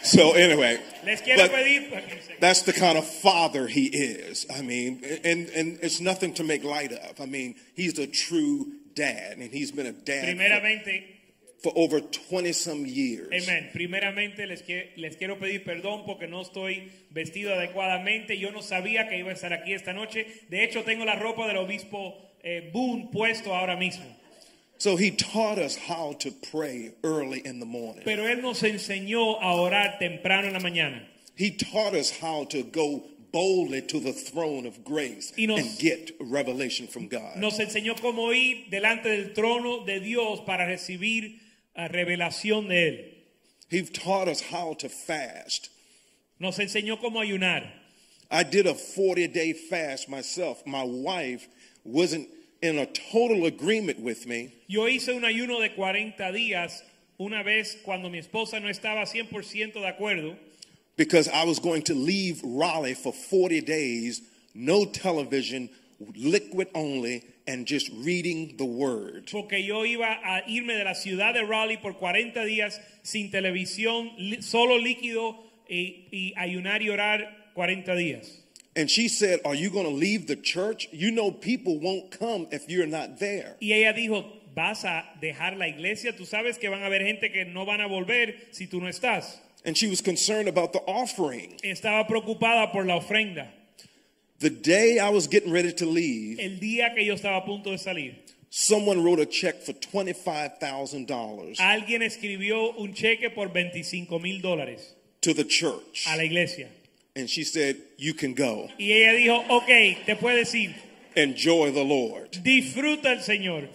So anyway, Les quiero but that's the kind of father he is. I mean, and and it's nothing to make light of. I mean, he's a true dad, and he's been a dad for, Primeramente, for over twenty some years. Amen. Primeramente les, que- les quiero pedir perdón porque no estoy vestido adecuadamente. Yo no sabía que iba a estar aquí esta noche. De hecho, tengo la ropa del obispo eh, Boone puesto ahora mismo. So he taught us how to pray early in the morning. Pero él nos enseñó a orar temprano en la mañana. He taught us how to go boldly to the throne of grace nos- and get revelation from God. Nos enseñó cómo ir delante del trono de Dios para recibir ah, revelación de él. He taught us how to fast. Nos enseñó cómo ayunar. I did a 40 day fast myself. My wife wasn't in a total agreement with me, Yo hice un ayuno de 40 días una vez cuando mi esposa no estaba 100% de acuerdo. because I was going to leave Raleigh for 40 days, no television, liquid only, and just reading the word. Porque yo iba a irme de la ciudad de Raleigh por 40 días sin televisión, solo líquido y, y ayunar y orar 40 días. And she said, Are you going to leave the church? You know, people won't come if you're not there. Y ella dijo, vas a dejar la iglesia, tú sabes que van a haber gente que no van a volver si tú no estás. And she was concerned about the offering. Estaba preocupada por la ofrenda. The day I was getting ready to leave, El día que yo estaba a punto de salir, someone wrote a check for $25,000 alguien escribió un cheque por 25 mil dólares to the church. a la iglesia. And she said, You can go. Y ella dijo, ok, te puedes ir, Enjoy the Lord. disfruta el Señor.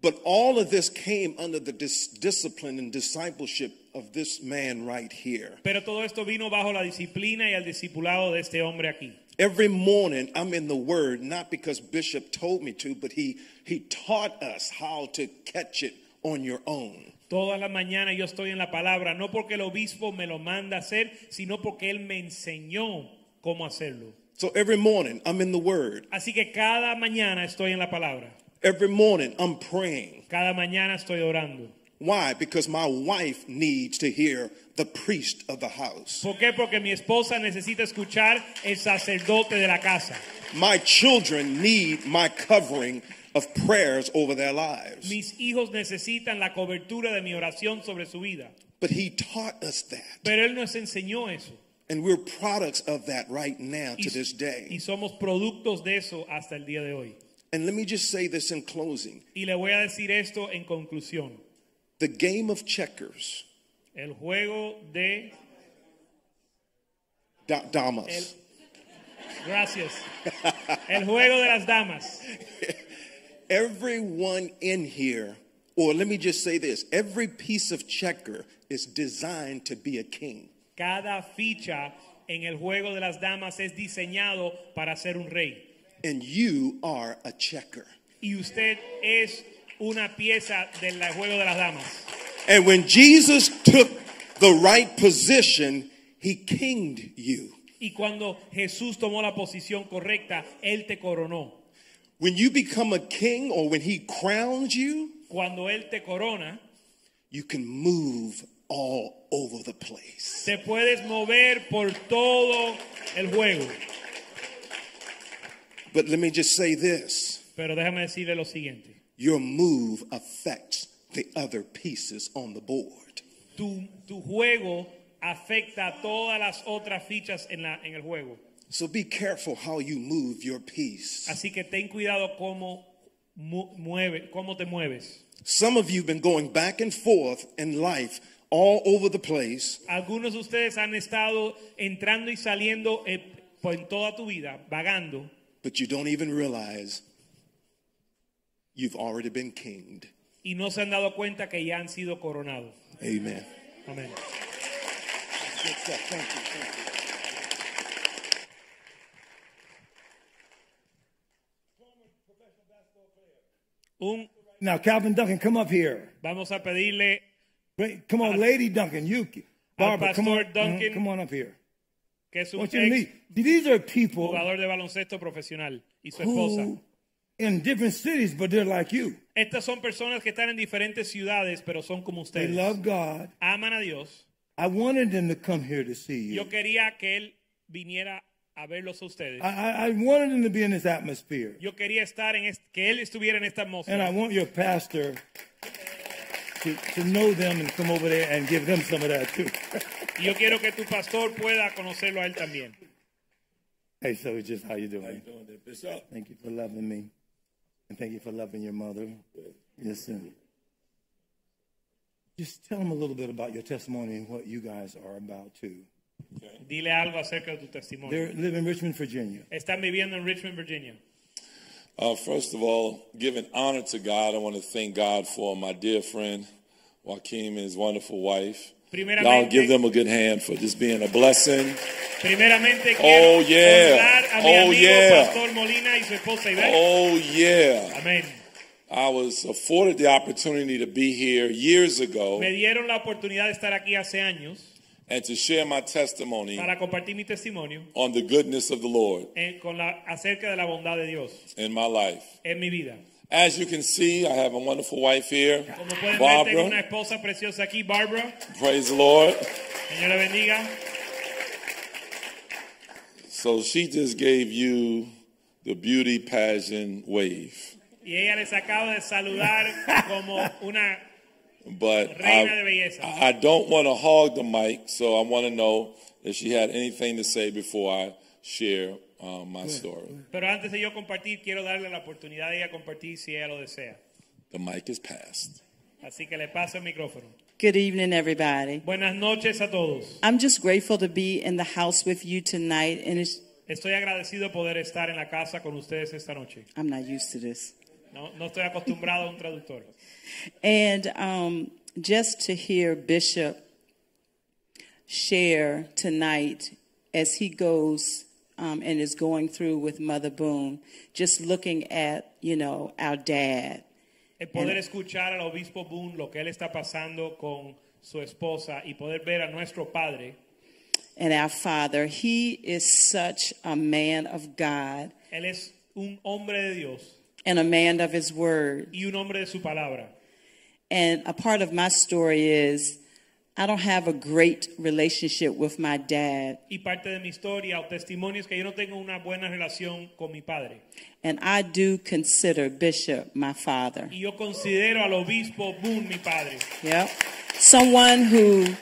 But all of this came under the dis- discipline and discipleship of this man right here. Pero todo esto vino bajo la disciplina y el discipulado de este hombre aquí. Every morning I'm in the Word, not because Bishop told me to, but he, he taught us how to catch it on your own. Toda la mañana yo estoy en la palabra, no porque el obispo me lo manda a hacer, sino porque él me enseñó cómo hacerlo. So every morning I'm in the Word. Así que cada mañana estoy en la palabra. Every morning I'm praying. Cada mañana estoy orando. Why? Because my wife needs to hear the priest of the house. ¿Por qué? Porque mi esposa necesita escuchar el sacerdote de la casa. My children need my covering of prayers over their lives. Mis hijos necesitan la cobertura de mi oración sobre su vida. But he taught us that. Pero él nos enseñó eso. And we're products of that right now Y, to this day. y somos productos de eso hasta el día de hoy. And let me just say this in closing. Y le voy a decir esto en conclusión. The game of checkers, El juego de... da- damas, El- gracias. El juego de las damas. everyone in here, or let me just say this every piece of checker is designed to be a king. Cada ficha en el juego de las damas es diseñado para ser un rey. And you are a checker. Y usted es una pieza del juego de las damas. And when Jesus took the right position, he kinged you. Y cuando Jesús tomó la posición correcta, Él te coronó. When you become a king or when he crowns you, Cuando Él te corona, you can move all over the place. te puedes mover por todo el juego. But let me just say this Pero déjame decirle lo siguiente. Your move affects the other pieces on the board. Tu, tu juego afecta todas las otras fichas en, la, en el juego. So be careful how you move your piece. Así que ten cuidado cómo, mueve, cómo te mueves. Some of you have been going back and forth in life all over the place, Algunos de ustedes han estado entrando y saliendo eh, en toda tu vida, vagando, but you don't even realize you've already been kinged. y no se han dado cuenta que ya han sido coronados. Amen. Amén. Un, Now, Calvin Duncan, come up here. vamos a pedirle Wait, come on, Lady Duncan. You, Barbara, come on, Duncan. come on up here. que es un ex meet. These are people jugador de baloncesto profesional y su esposa. who, in different cities, but they're like you. Estas son personas que están en diferentes ciudades, pero son como They ustedes. love God. Aman a Dios. I wanted them to come here to see you. Yo quería que él viniera a verlos a ustedes. I, I, I wanted them to be in this atmosphere. Yo quería estar en este, que él estuviera en esta And I atmósfera. want your pastor to, to know them and come over there and give them some of that too. Y yo quiero que tu pastor pueda conocerlo a él también. hey, so it's just how you doing? Thank you for loving me. And thank you for loving your mother. Yes, sir. Just tell them a little bit about your testimony and what you guys are about too. Dile algo acerca de tu testimonio. They live in Richmond, Virginia. Están viviendo en Richmond, Virginia. Uh, first of all, giving honor to God, I want to thank God for my dear friend Joaquin and his wonderful wife. Y'all give them a good hand for just being a blessing. primeramente Oh, yeah. honrar a mi Oh, amigo yeah. Pastor Molina y su esposa Ivette. Oh, yeah. Amén. I was afforded the opportunity to be here years ago Me dieron la oportunidad de estar aquí hace años and to share my testimony para compartir mi testimonio on the goodness of the Lord eh, con la, acerca de la bondad de Dios in my life. en mi vida. As you can see, I have a wonderful wife here, Como pueden ver, tengo una Barbara. aquí, Barbara. Praise the Lord. Bendiga. So she just gave you the beauty pageant wave. Y ella les acaba de saludar como una But I. I don't want to hog the mic, so I want to know if she had anything to say before I share um, my story. Pero antes de yo compartir, quiero darle la oportunidad de ella compartir si ella lo desea. The mic is passed. Así que le paso el micrófono. Good evening, everybody. Buenas noches a todos. I'm just grateful to be in the house with you tonight, and it's, Estoy agradecido poder estar en la casa con ustedes esta noche. I'm not used to this. No, no estoy acostumbrado a un traductor. And um, just to hear Bishop share tonight as he goes um, and is going through with Mother Boone, just looking at, you know, our dad. El poder escuchar al obispo Boone lo que él está pasando con su esposa y poder ver a nuestro padre. and our Father. He is such a man of God Él es un hombre de Dios and a man of His Word. y un hombre de su palabra. And a part of my story is I don't have a great relationship with my dad, Y parte de mi historia o testimonio es que yo no tengo una buena relación con mi padre. and I do consider Bishop my father. Y yo considero al obispo Boone mi padre. Yep. Someone who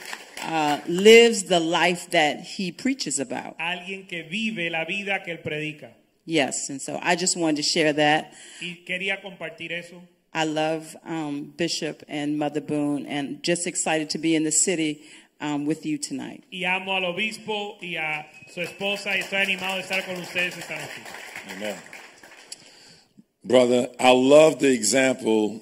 uh, lives the life that he preaches about. Alguien que vive la vida que él predica. Yes, and so I just wanted to share that. Y quería compartir eso. I love um, Bishop and Mother Boone, and just excited to be in the city um, with you tonight. Y amo al obispo y a su esposa y estoy animado de estar con ustedes esta noche. Amen. Brother, I love the example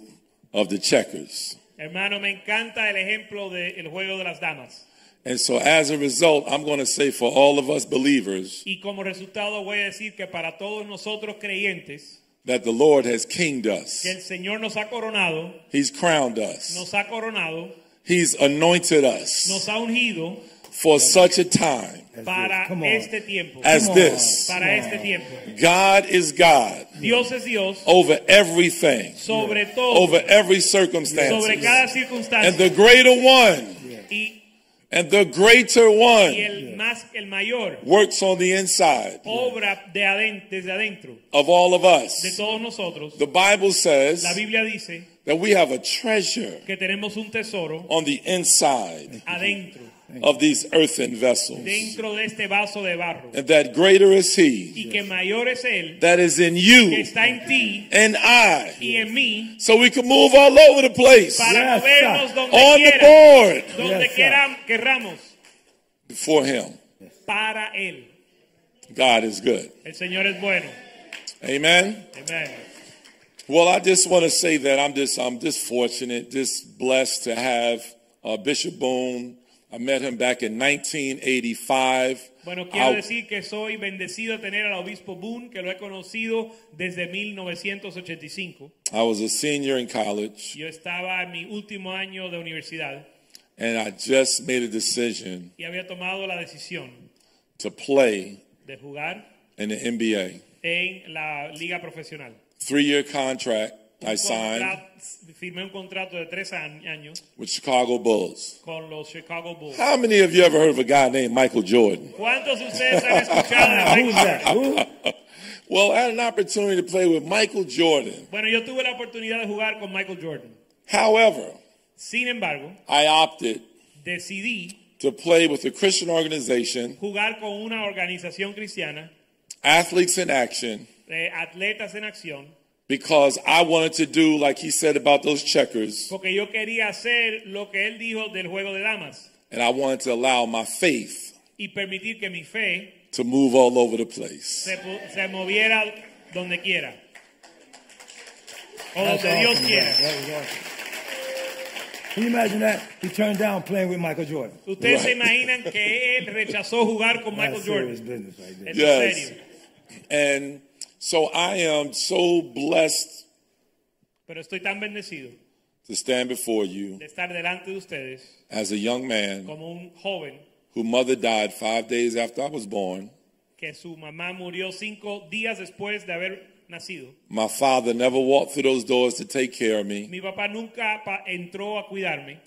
of the checkers. Hermano, me encanta el ejemplo del juego de las damas. And so as a result, I'm going to say for all of us believers Y como resultado voy a decir que para todos nosotros creyentes, that the Lord has kinged us. que el Señor nos ha coronado, He's crowned us. nos ha coronado, He's anointed us nos ha ungido for such a time para Come on. este tiempo. as Come this. Para este tiempo. God is God Dios es Dios over everything, sobre todo, over every circumstance, sobre circumstance. cada And the greater one Y, and the greater one el más, el mayor, works on the inside obra de adentro of all of de us. todos nosotros. The Bible says La Biblia dice that we have a treasure que tenemos un tesoro on the inside adentro, of these earthen vessels. dentro de este vaso de barro. And that greater is He Y que mayor es Él that is in que you está en ti and I. y en mí So we can move all over the place para Yes, donde on the board donde Yes, sir. quiera querramos before Him. para Él. God is good. El Señor es bueno. Amen. Amén. Well, I just want to say that I'm just I'm just fortunate, just blessed to have uh, Bishop Boone. I met him back in 1985. Bueno, quiero I- decir que soy bendecido de tener al obispo Boone, que lo he conocido desde 1985. I was a senior in college, Yo estaba en mi último año de universidad and I just made a decision y había tomado la decisión to play de jugar in the NBA. en la liga profesional. Three-year contract I signed firmé un contrato de tres an- años with Chicago Bulls. con los Chicago Bulls. How many of you ever heard of a guy named Michael Jordan? ¿Cuántos de ustedes han escuchado de Michael? Jordan? Well, I had an opportunity to play with Michael Jordan. Bueno, yo tuve la oportunidad de jugar con Michael Jordan. However, Sin embargo, I opted decidí to play with a Christian organization, jugar con una organización cristiana Athletes in Action, de atletas en acción because I wanted to do, like he said about those checkers, porque yo quería hacer lo que él dijo del juego de damas and I wanted to allow my faith y permitir que mi fe to move all over the place. se, se moviera donde quiera o That's donde Dios quiera. man. That was awesome. Can you imagine that? He turned down playing with Michael Jordan. Ustedes se imaginan que él rechazó jugar con Michael Jordan. business right there. Yes. serio. And so I am so blessed Pero estoy tan bendecido to stand before you de estar delante de ustedes as a young man como un joven whose mother died five days after I was born. que su mamá murió cinco días después de haber nacido. My father never walked through those doors to take care of me. Mi papá nunca pa- entró a cuidarme.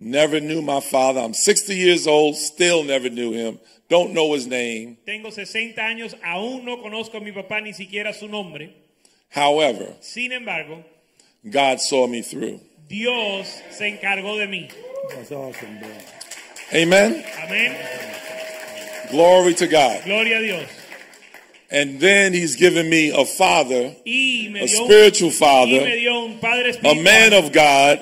Never knew my father. I'm 60 years old, still never knew him. Don't know his name. Tengo 60 años, aún no conozco a mi papá ni siquiera su nombre. However, Sin embargo, God saw me through. Dios se encargó de mí. That's awesome, bro. Amen. Amén. Glory to God. Gloria a Dios. And then he's given me a father, Y me a dio, un, spiritual y me father, dio un padre a espiritual, man of God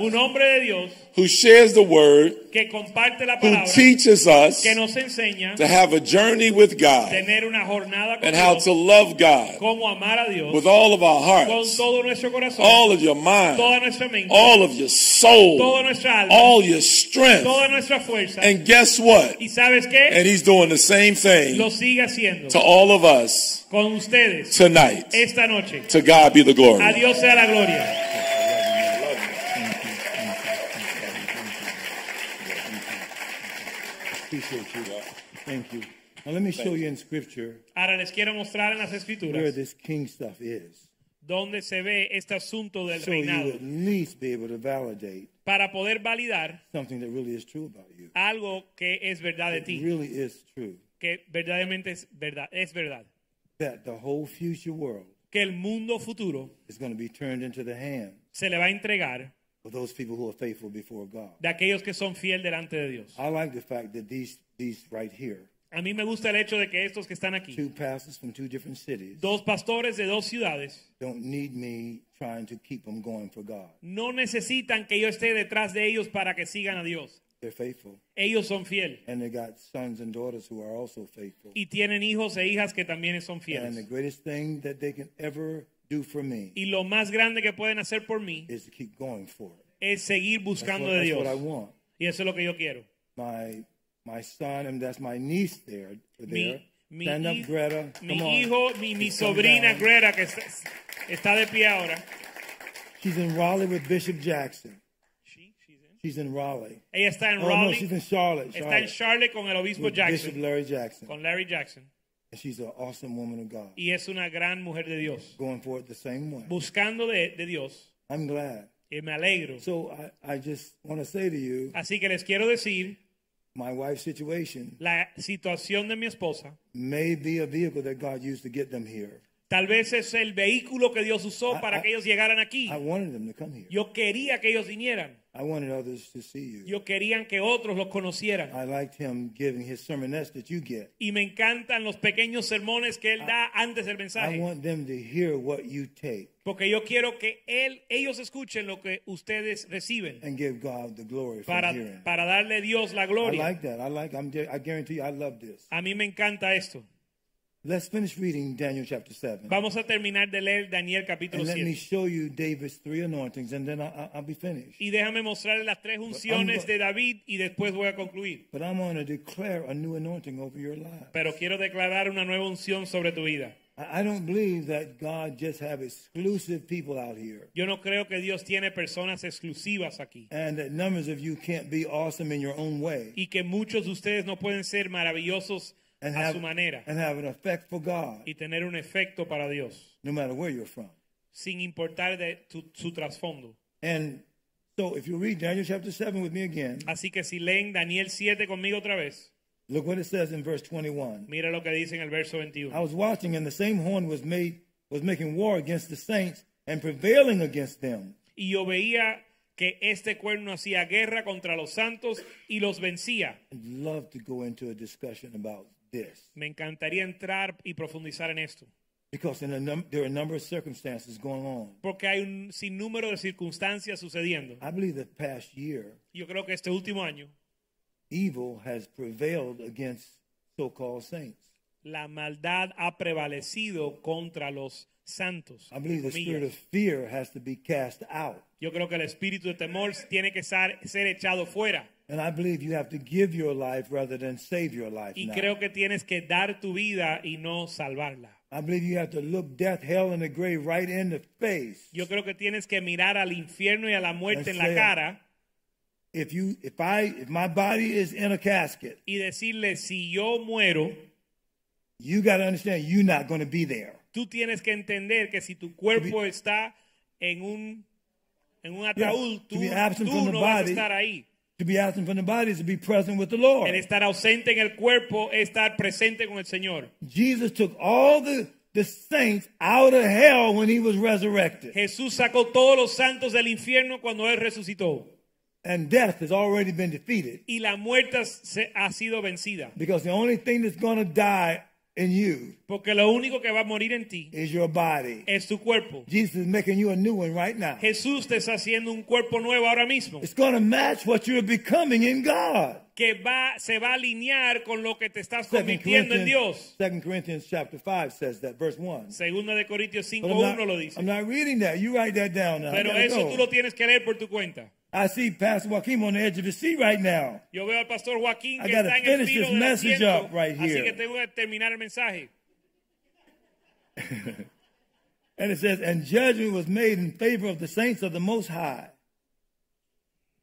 un hombre de Dios who shares the word, que comparte la who teaches us que nos enseña to have a journey with God tener una jornada con and how Dios, to love God cómo amar a Dios with all of our con hearts, todo nuestro corazón, all of your mind, toda nuestra mente, all of your soul, toda nuestra alma, all your strength. toda nuestra fuerza. And guess what? y sabes qué? And he's doing the same thing Lo sigue haciendo to all of us con ustedes tonight. esta noche. To God be the glory. Appreciate you. Thank you. Now let me show you in scripture Ahora les quiero mostrar en las where escrituras this king stuff is. donde se ve este asunto del So you reinado at least be able to validate para poder validar something that really is true about you. algo que es verdad de It ti, really is true. que verdaderamente es verdad, es verdad. That the whole future world Que el mundo futuro is going to be turned into the hands se le va a entregar of those people who are faithful before God. de aquellos que son fiel delante de Dios. I like the fact that these these right here, A mí me gusta el hecho de que estos que están aquí, two pastors from two different cities, dos pastores de dos ciudades, don't need me trying to keep them going for God. no necesitan que yo esté detrás de ellos para que sigan a Dios. They're faithful, Ellos son fiel and they got sons and daughters who are also faithful. y tienen hijos e hijas que también son fieles. And the greatest thing that they can ever do for me Y lo más grande que pueden hacer por mí is to keep going for it. es seguir That's buscando what, de that's Dios. what I want. Y eso es lo que yo quiero. My my son and that's my niece there. there. Mi, mi, Stand up, Greta. mi Come on. hijo, mi, mi Come sobrina down. Greta, que está, está de pie ahora. She's in Raleigh with Bishop Jackson. She- she's in- She's in Raleigh. Ella está en Oh no, Raleigh, she's in Charlotte. está en Charlotte Charlotte con el obispo with Bishop Jackson, Larry Jackson. con Larry Jackson. And she's an awesome woman of God. Y es una gran mujer de Dios. Going for it the same way. Buscando de, de Dios. I'm glad. Y me alegro. So I, I just want to say to you, Así que les quiero decir, my wife's situation la situación de mi esposa may be a vehicle that God used to get them here. Tal vez es el vehículo que Dios usó I- para I- que ellos llegaran aquí. I wanted them to come here. Yo quería que ellos vinieran. I wanted others to see you. Yo quería que otros los conocieran. I liked him giving his sermonettes that you get. Y me encantan los pequeños sermones que él da antes del I mensaje. want them to hear what you take Porque yo quiero que él, ellos escuchen lo que ustedes reciben and give God the glory for para, hearing. para darle a Dios la I gloria. like that. I like. I'm. I guarantee you, I love this. A mí me encanta esto. Let's finish reading Daniel chapter seven, Vamos a terminar de leer Daniel capítulo and let me 7. show you David's three anointings, and then I, be finished. Y déjame mostrarles las tres unciones de David y después voy a concluir. But I'm going to declare a new anointing over your life. Pero quiero declarar una nueva unción sobre tu vida. I I don't believe that God just have exclusive people out here, Yo no creo que Dios tiene personas exclusivas aquí. and that numbers of you can't be awesome in your own way Y que muchos de ustedes no pueden ser maravillosos and a have su manera and have an effect for God, y tener un efecto para Dios, no matter where you're from. sin importar de tu- su trasfondo. And so, if you read Daniel chapter seven with me again, Así que si leen Daniel 7 conmigo otra vez, look what it says in verse 21. mira lo que dice en el verso I 21. was watching, and the same horn was made was making war against the saints and prevailing against them. Y yo veía que este cuerno hacía guerra contra los santos y los vencía. I'd love to go into a discussion about this Me encantaría entrar y profundizar en esto, because in a num- there are a number of circumstances going on. porque hay un sinnúmero de circunstancias sucediendo. I believe the past year, Yo creo que este último año evil has prevailed against so-called saints. la maldad ha prevalecido contra los santos. I believe the spirit of fear has to be cast out. Yo creo que el espíritu de temor tiene que ser, ser echado fuera. And I believe you have to give your life rather than save your life. Y now. creo que tienes que dar tu vida y no salvarla. I believe you have to look death, hell, and the grave right in the face. Yo creo que tienes que mirar al infierno y a la muerte en la cara If you, if I, if my body is in a casket, y decirle, si yo muero, you got to understand you're not going to be there. tú tienes que entender que si tu cuerpo está en un, en un ataúd, tú, no vas a estar ahí. To be absent from the body is to be present with the Lord. El estar ausente en el cuerpo es estar presente con el Señor. Jesus took all the, the saints out of hell when he was resurrected. Jesús sacó todos los santos del infierno cuando Él resucitó. And death has already been defeated Y la muerte se, ha sido vencida. because the only thing that's going to die in you Porque lo único que va a morir en ti is your body. es tu cuerpo. Jesus is making you a new one right now. Jesús te está haciendo un cuerpo nuevo ahora mismo It's going to match what you're becoming in God. que va, se va a alinear con lo que te estás convirtiendo en Corinthians, Dios. 2 Corinthians chapter 5 says that, verse 1. Segunda de Corintios But I'm 5.1 not, lo dice. I'm not reading that. You write that down now. Pero gotta eso go. tú lo tienes que leer por tu cuenta. I see Pastor Joaquin on the edge of his seat right now. Yo veo al pastor Joaquín I que gotta está en el finish this del message asiento, up right así here. que tengo que terminar el mensaje. And it says, and judgment was made in favor of the saints of the Most High.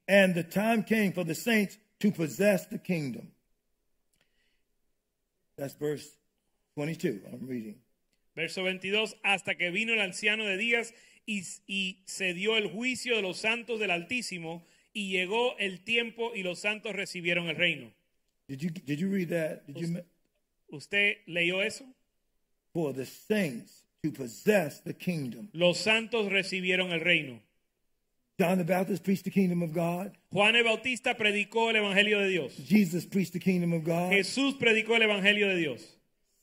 And the time came for the saints to possess the kingdom. That's verse 22. I'm reading. Verso 22, hasta que vino el anciano de días y, y se dio el juicio de los santos del Altísimo y llegó el tiempo y los santos recibieron el reino. Did you did you read that? Did you ma- ¿Usted leyó eso? for the saints to possess the kingdom? Los santos recibieron el reino. John the Baptist preached the kingdom of God. Juan el Bautista predicó el Evangelio de Dios. Jesus preached the kingdom of God. Jesús predicó el Evangelio de Dios.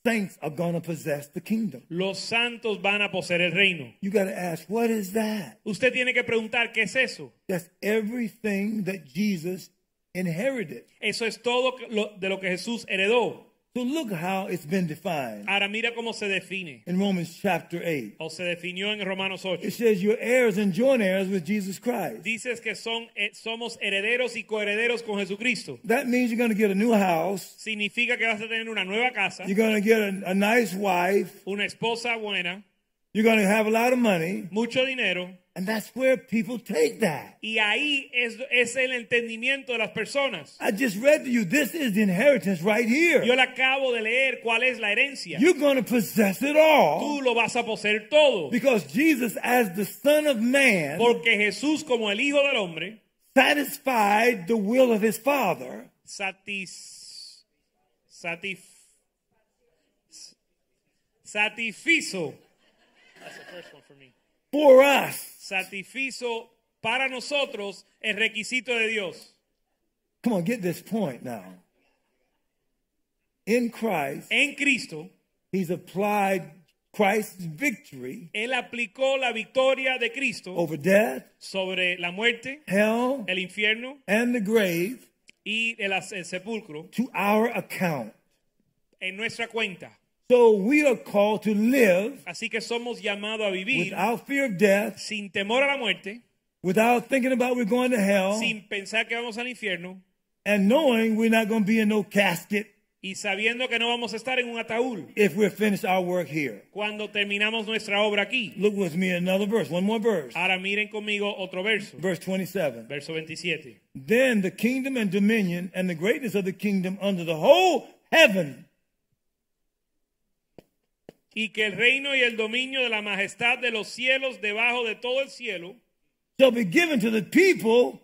Saints are going to possess the kingdom. Los santos van a poseer el reino. You got to ask, what is that? Usted tiene que preguntar, ¿qué es eso? That's everything that Jesus inherited. Eso es todo lo- de lo que Jesús heredó. So look how it's been defined Ahora mira cómo se define. in Romans chapter 8. O se definió en Romanos 8. It says you're heirs and joint heirs with Jesus Christ. Dices que son, eh, somos herederos y coherederos con Jesucristo. That means you're going to get a new house. Significa que vas a tener una nueva casa, You're going to get a, a nice wife. una esposa buena, You're going to have a lot of money. mucho dinero. And that's where people take that. Y ahí es, es el entendimiento de las personas. I just read to you, this is the inheritance right here. Yo le acabo de leer cuál es la herencia. You're going to possess it all Tú lo vas a poseer todo. because Jesus, as the Son of Man, Porque Jesús, como el Hijo del Hombre, satisfied the will of his Father satis, satif, satisfizo. That's the first one for me. for us. Satisfizo para nosotros el requisito de Dios. Come on, get this point now. In Christ, En Cristo, he's applied Christ's victory Él aplicó la victoria de Cristo over death, sobre la muerte, hell, el infierno and the grave y el, el sepulcro to our account. en nuestra cuenta. So we are called to live Así que somos llamados a vivir without fear of death, sin temor a la muerte, without thinking about we're going to hell, sin pensar que vamos al infierno and knowing we're not going to be in no casket y sabiendo que no vamos a estar en un ataúd if we're finished our work here. cuando terminamos nuestra obra aquí. Look with me another verse, one more verse. Ahora miren conmigo otro verso, Verse 27. verso 27. Then the kingdom and dominion and the greatness of the kingdom under the whole heaven Y que el reino y el dominio de la majestad de los cielos debajo de todo el cielo shall be given to the people,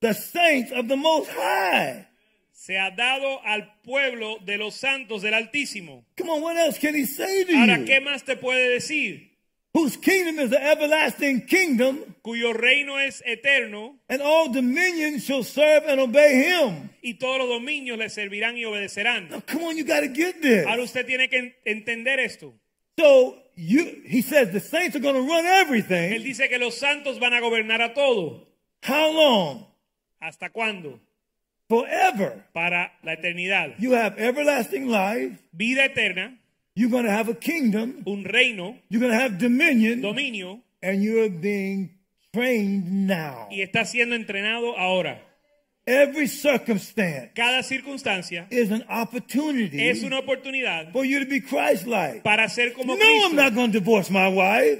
the saints of the Most High. se ha dado al pueblo de los santos del Altísimo. Come on, what else can he say to Ahora, you? ¿qué más te puede decir? Whose kingdom is the everlasting kingdom, Cuyo reino es eterno and all dominions shall serve and obey him. y todos los dominios le servirán y obedecerán. Now, come on, you got to get this. Ahora usted tiene que entender esto. So you, he says, the saints are going to run everything. Él dice que los santos van a gobernar a todo. How long? ¿Hasta cuándo? Forever. Para la eternidad. You have everlasting life. Vida eterna, You're going to have a kingdom. un reino, You're going to have dominion. dominio, and you're being trained now. y está siendo entrenado ahora. Every circumstance Cada circunstancia is an opportunity es una oportunidad for you to be Christ-like. para ser como No, I'm not going to divorce my wife.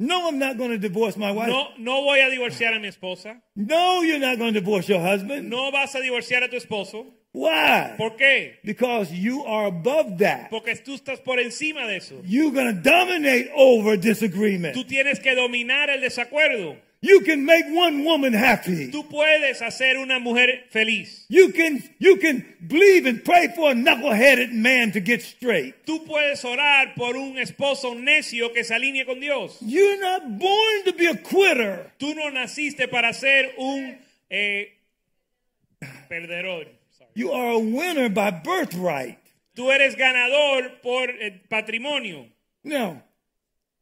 No, I'm not going to divorce my wife. No, no voy a divorciar a mi esposa. No, you're not going to divorce your husband. No vas a divorciar a tu esposo. Why? ¿Por qué? Because you are above that. Porque tú estás por encima de eso. You're going to dominate over disagreement. Tú tienes que dominar el desacuerdo. You can make one woman happy. Tú puedes hacer una mujer feliz. You can you can believe and pray for a knuckle-headed man to get straight. Tú puedes orar por un esposo necio que se alinee con Dios. You're not born to be a quitter. Tú no naciste para ser un eh, perdedor. You are a winner by birthright. Tú eres ganador por eh, patrimonio. Now,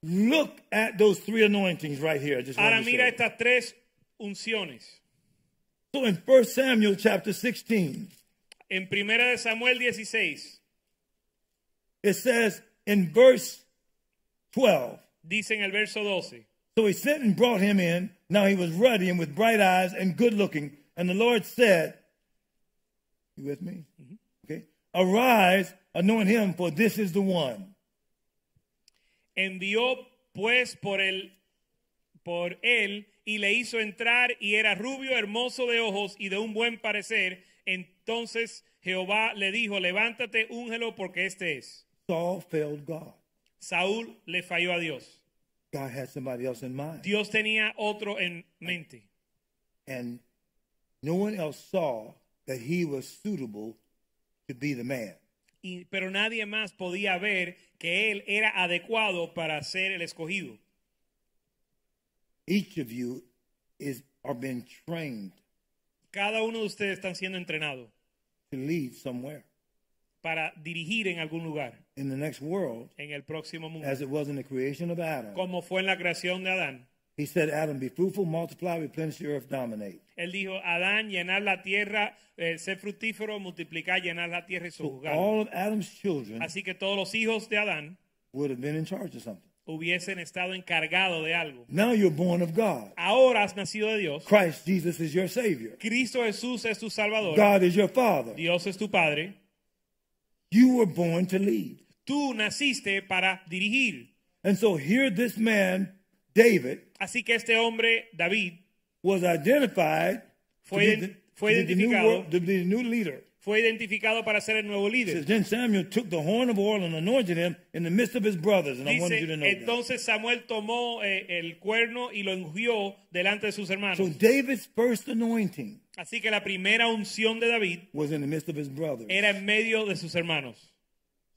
look at those three anointings right here. I just Ahora mira estas tres unciones. So in 1 Samuel chapter 16, En Primera de Samuel 16 it says in verse 12, dice en el verso 12. So he sent and brought him in. Now he was ruddy and with bright eyes and good looking. And the Lord said, You with me? Okay. Arise, anoint him, for this is the one. Envió pues por él, por él y le hizo entrar y era rubio, hermoso de ojos y de un buen parecer. Entonces Jehová le dijo, levántate, úngelo porque este es. Saul failed God. Saúl le falló a Dios. God had somebody else in mind. Dios tenía otro en mente. And no one else saw that he was suitable to be the man. Y- pero nadie más podía ver que él era adecuado para ser el escogido. Each of you is are being trained Cada uno de ustedes están siendo entrenados to lead somewhere para dirigir en algún lugar in the next world, en el próximo mundo. as it was in the creation of Adam. Como fue en la creación de Adán. He said, Adam, be fruitful, multiply, replenish the earth, dominate. Él dijo, Adán, llenar la tierra, eh, ser fructífero, multiplicar, llenar la tierra y So all of Adam's children Así que todos los hijos de Adán would have been in charge of something. hubiesen estado encargados de algo. Now you're born of God. Ahora has nacido de Dios. Christ Jesus is your Savior. Cristo Jesús es tu Salvador. God is your Father. Dios es tu Padre. You were born to lead. Tú naciste para dirigir. And so here this man, David, Así que este hombre, David, was identified Fue ident- fue the new, identificado. to be the new leader. fue identificado para ser el nuevo líder. says, then Samuel took the horn of oil and anointed him in the midst of his brothers. And I wanted you to know entonces Samuel tomó eh, el cuerno y lo ungió delante de sus hermanos. So David's first anointing Así que la primera unción de David was in the midst of his brothers. era en medio de sus hermanos.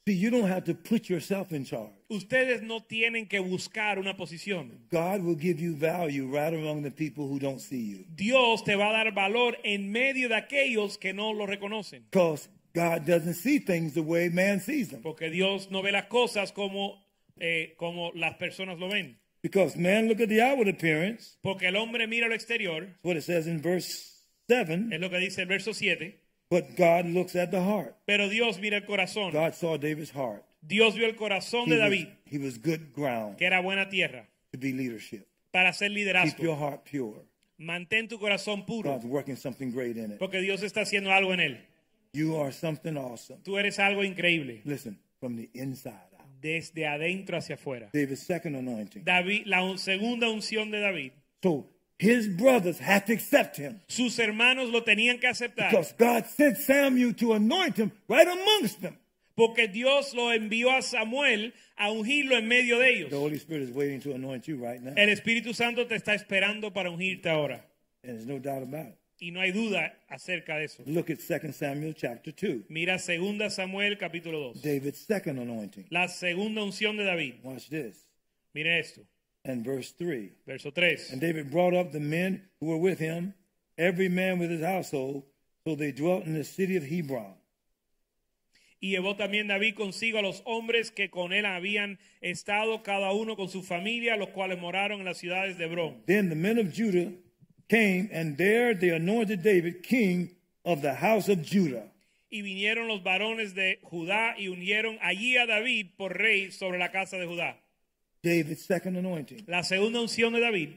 See, you don't have to put yourself in charge. Ustedes no tienen que buscar una posición. God will give you value right among the people who don't see you. Dios te va a dar valor en medio de aquellos que no lo reconocen. Because God doesn't see things the way man sees them. Porque Dios no ve las cosas como, eh, como las personas lo ven. Because man look at the outward appearance. Porque el hombre mira lo exterior, That's what it says in verse 7. es lo que dice el verso 7. But God looks at the heart. Pero Dios mira el corazón. God saw David's heart. Dios vio el corazón He de was, David, he was good ground que era buena tierra, to be leadership. para hacer Keep your liderazgo. heart pure. Mantén tu corazón puro, God's working something great in it. porque Dios está haciendo algo en él. You are something awesome. Tú eres algo increíble, Listen, from the inside out. desde adentro hacia afuera. David's second anointing. David, la un- segunda unción de David, So his brothers had to accept him sus hermanos lo tenían que aceptar, because God sent Samuel to anoint him right amongst them. Porque Dios lo envió a Samuel a ungirlo en medio de The ellos. Holy Spirit is waiting to anoint you right now. El Espíritu Santo te está esperando para ungirte ahora. And there's no doubt about it. Y no hay duda acerca de eso. Look at 2 Samuel chapter 2. Mira 2 Samuel capítulo 2. David's second anointing. La segunda unción de David. Watch this. Mire esto. And verse 3. Verso 3. And David brought up the men who were with him, every man with his household, so they dwelt in the city of Hebron. Y llevó también David consigo a los hombres que con él habían estado, cada uno con su familia, los cuales moraron en las ciudades de Hebrón. Then the men of Judah came, and there they anointed David king of the house of Judah. Y vinieron los varones de Judá y unieron allí a David por rey sobre la casa de Judá. David's second anointing. La segunda unción de David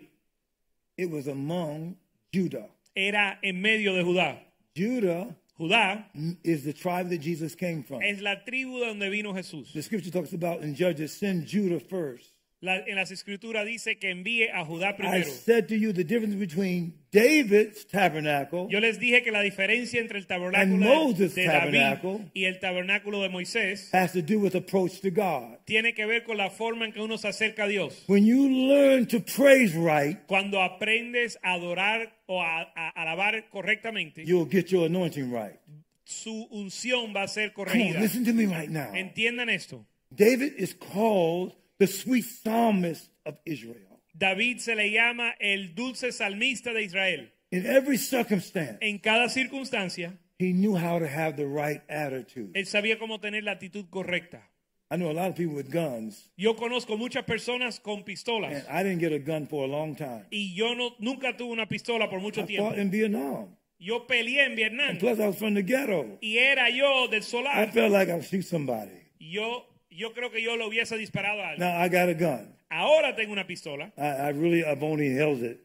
It was among Judah. era en medio de Judá. Judah Judá is the tribe that Jesus came from. es la tribu de donde vino Jesús. The scripture talks about in Judges, send Judah first. La- en las escrituras dice que envíe a Judá I primero. said to you the difference between David's tabernacle Yo les dije que la diferencia entre el tabernáculo Moses' de, de David y el tabernáculo de Moisés has to do with approach to God. tiene que ver con la forma en que uno se acerca a Dios. When you learn to praise right, Cuando aprendes a adorar o a, a alabar correctamente, you'll get your anointing right. su unción va a ser Come on, corregida. listen to me right now. Entiendan esto. David is called the sweet psalmist of Israel. David se le llama el dulce salmista de Israel. In every circumstance, En cada circunstancia, he knew how to have the right attitude. Él sabía cómo tener la actitud correcta. I know a lot of people with guns, Yo conozco muchas personas con pistolas and I didn't get a gun for a long time. y yo no, nunca tuve una pistola por mucho I tiempo. fought in Vietnam. Yo peleé en Vietnam And plus, I was from the ghetto. y era yo del I felt like I would shoot somebody. Yo, yo creo que yo lo hubiese disparado a alguien. Now I got a gun. Ahora tengo una pistola I, I really, I've only held it.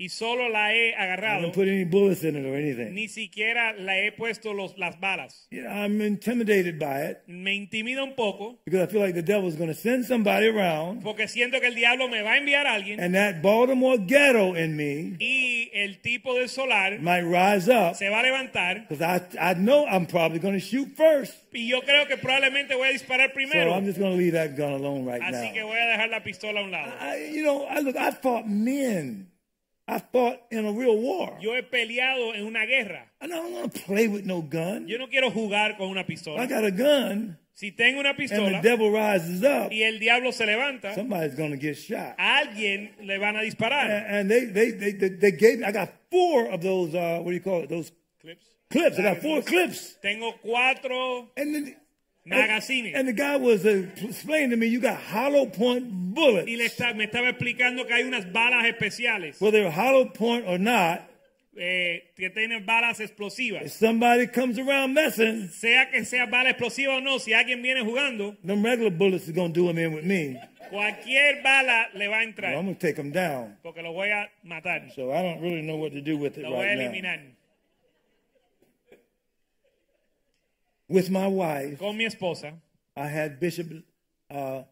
Y solo la he I agarrado. put any bullets in it or anything. Ni siquiera le he puesto los, las balas. You know, I'm intimidated by it Me intimida un poco because I feel like the devil's going to send somebody around, porque siento que el diablo me va a enviar a alguien and that Baltimore ghetto in me y el tipo del solar might rise up se va a levantar because I, I know I'm probably going to shoot first. y yo creo que probablemente voy a disparar So primero. I'm just going to leave that gun alone right Así que now. voy a dejar la pistola a un lado. I, you know, I look, I fought men. I fought in a real war. Yo he peleado en una guerra. And I don't want to play with no gun. Yo no quiero jugar con una pistola. I got a gun, Si tengo una pistola and the devil rises up. y el diablo se levanta, Somebody's to get shot. a alguien le van a disparar. And, and they, they, they, they, they gave. Me, I got four of those. Uh, what do you call it? Those Clips. clips. I got four clips. Tengo cuatro And then. Magazines. And the guy was uh, explaining to me, you got hollow point bullets. y está- me estaba explicando que hay unas balas especiales Whether they're hollow point or not, eh, que tienen balas if explosivas. somebody comes around messing, Sea que sea bala explosiva o no, si alguien viene jugando, them regular bullets is going to do them in with me. cualquier bala le va a So I'm entrar going to take them down. porque lo voy a matar, So I don't really know what to do with it lo voy a right now. With my wife, Con mi esposa I had Bishop uh,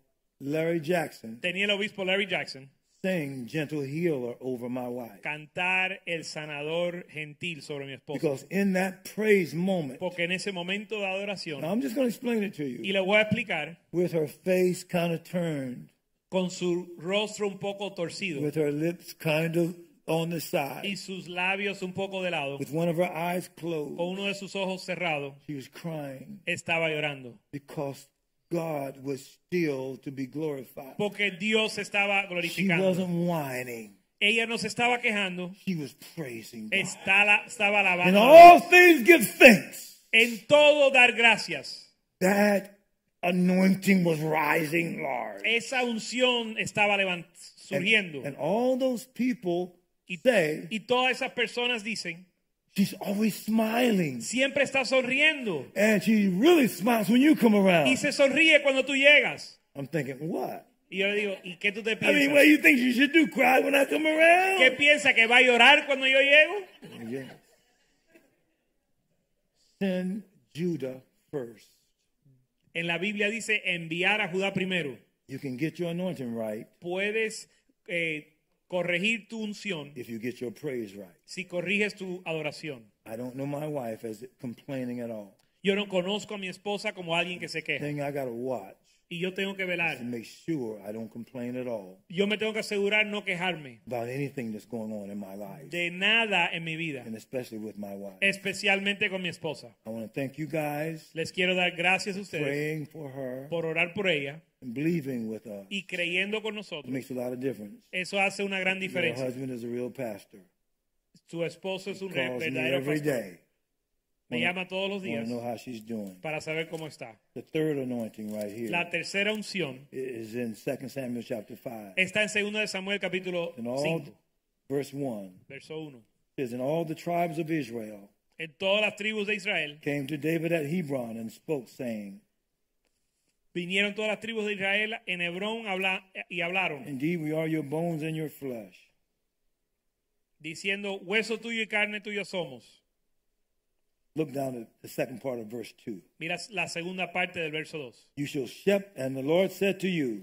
Larry Jackson tenía el obispo Larry Jackson sing Gentle Healer over my wife. cantar el sanador gentil sobre mi esposa. Because in that praise moment, Porque en ese momento de adoración, now I'm just going to explain it to you. y le voy a explicar, with her face kind of turned, con su rostro un poco torcido with her lips kind of on the y side, sus labios un poco de lado, with one of her eyes con closed, uno de sus ojos cerrados, she was crying estaba llorando. because God was still to be glorified. Porque Dios estaba She glorificando. wasn't whining. Ella no se estaba quejando, She was praising God. estaba In alabando. all things give thanks. En todo dar gracias. That anointing was rising large. Esa unción estaba surgiendo. And all those people Y, y todas esas personas dicen, she's always smiling. siempre está sonriendo. And she really smiles when you come Y around. se sonríe cuando tú llegas. I'm thinking, what? Y yo le digo, ¿y qué tú te I mean, piensas? what do you think she should do? Cry when I come ¿Qué around? piensa que va a llorar cuando yo llego? Yes. Send Judah first. En la Biblia dice enviar a Judá primero. You can get your anointing right Puedes eh, corregir tu unción if you get your praise right. si corriges tu adoración. I don't know my wife as complaining at all. Yo no conozco a mi esposa como alguien que se queja. Thing I got to watch Y yo tengo que velar. to make sure I don't complain at all Yo me tengo que asegurar no quejarme about anything that's going on in my life, de nada en mi vida, and especially with my wife. especialmente con mi esposa. I want to thank you guys Les quiero dar gracias a ustedes praying for her por orar por ella and believing with us. y creyendo con It nosotros. makes a lot of difference. Eso hace una gran Your diferencia. husband is a real pastor. Su esposo es un Calls me verdadero every pastor. day. Me llama todos los días know how she's doing. para saber cómo está. The third anointing right here La tercera unción is in 2 Samuel chapter 5. está en 2 de Samuel capítulo In all, 5, verse 1 verso 1. says, And all the tribes of Israel En todas las tribus de Israel came to David at Hebron and spoke, saying, vinieron todas las tribus de Israel en Hebrón habla- y hablaron, Indeed, we are your bones and your flesh. diciendo, hueso tuyo y carne tuyo somos. Look down at the second part of verse 2. Mira la segunda parte del verso 2. You shall shepherd, and the Lord said to you,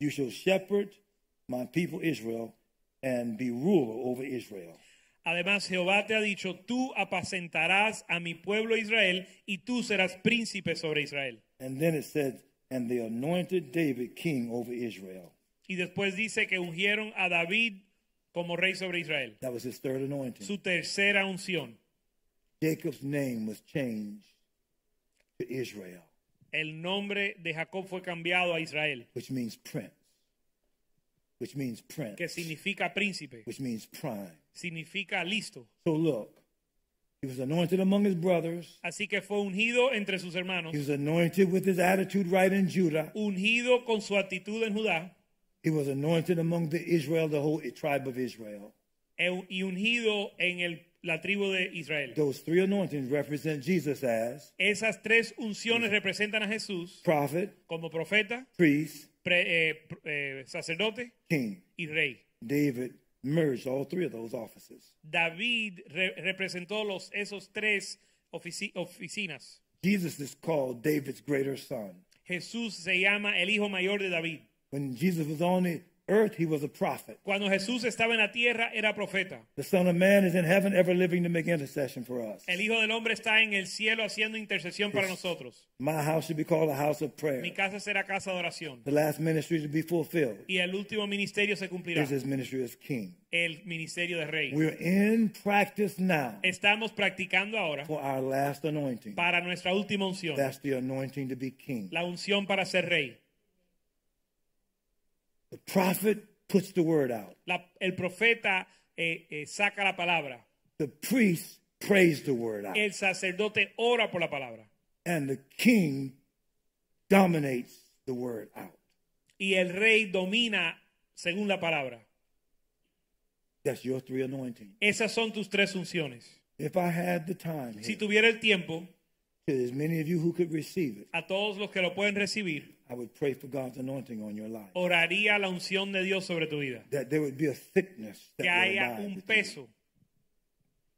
You shall shepherd my people Israel and be ruler over Israel. Además, Jehová te ha dicho, tú apacentarás a mi pueblo Israel y tú serás príncipe sobre Israel. And then it said, And they anointed David king over Israel. Y después dice que ungieron a David como rey sobre Israel. That was his third anointing. Su tercera unción. Jacob's name was changed to Israel, El nombre de Jacob fue cambiado a Israel, which means prince, which means prince, que significa príncipe, which means prime. significa listo. So look, He was anointed among his brothers. Así que fue ungido entre sus hermanos, He was anointed with his attitude right in Judah. ungido con su actitud en Judá He was anointed among the Israel, the whole tribe of Israel. y ungido en el- la tribu de Israel. Those three anointings represent Jesus as Esas tres unciones representan a Jesús prophet, como profeta, priest, pre- eh, eh, sacerdote king. y rey. David merged all three of those offices. David re- representó los, esos tres ofici- oficinas. Jesus is called David's greater son. Jesús se llama el hijo mayor de David. When Jesus was on the earth, he was a prophet. Cuando Jesús estaba en la tierra era profeta. The Son of Man is in heaven, ever living to make intercession for us. El Hijo del Hombre está en el cielo haciendo intercesión para nosotros. My house should be called a house of prayer. Mi casa será casa de oración. The last ministry to be fulfilled Y el último ministerio se cumplirá. is his ministry as king. El ministerio de rey. We're in practice now Estamos practicando ahora for our last anointing. para nuestra última unción. That's the anointing to be king. La unción para ser rey. The prophet puts the word out. La- el profeta eh, eh, saca la palabra. The priest prays the word out. El sacerdote ora por la palabra. And the king dominates the word out. Y el rey domina según la palabra. That's your three anointings. Esas son tus tres unciones. If I had the time, Si here, tuviera el tiempo, to as many of you who could receive it, a todos los que lo pueden recibir, I would pray for God's anointing on your life. oraría la unción de Dios sobre tu vida. That there would be a thickness that Que haya un peso,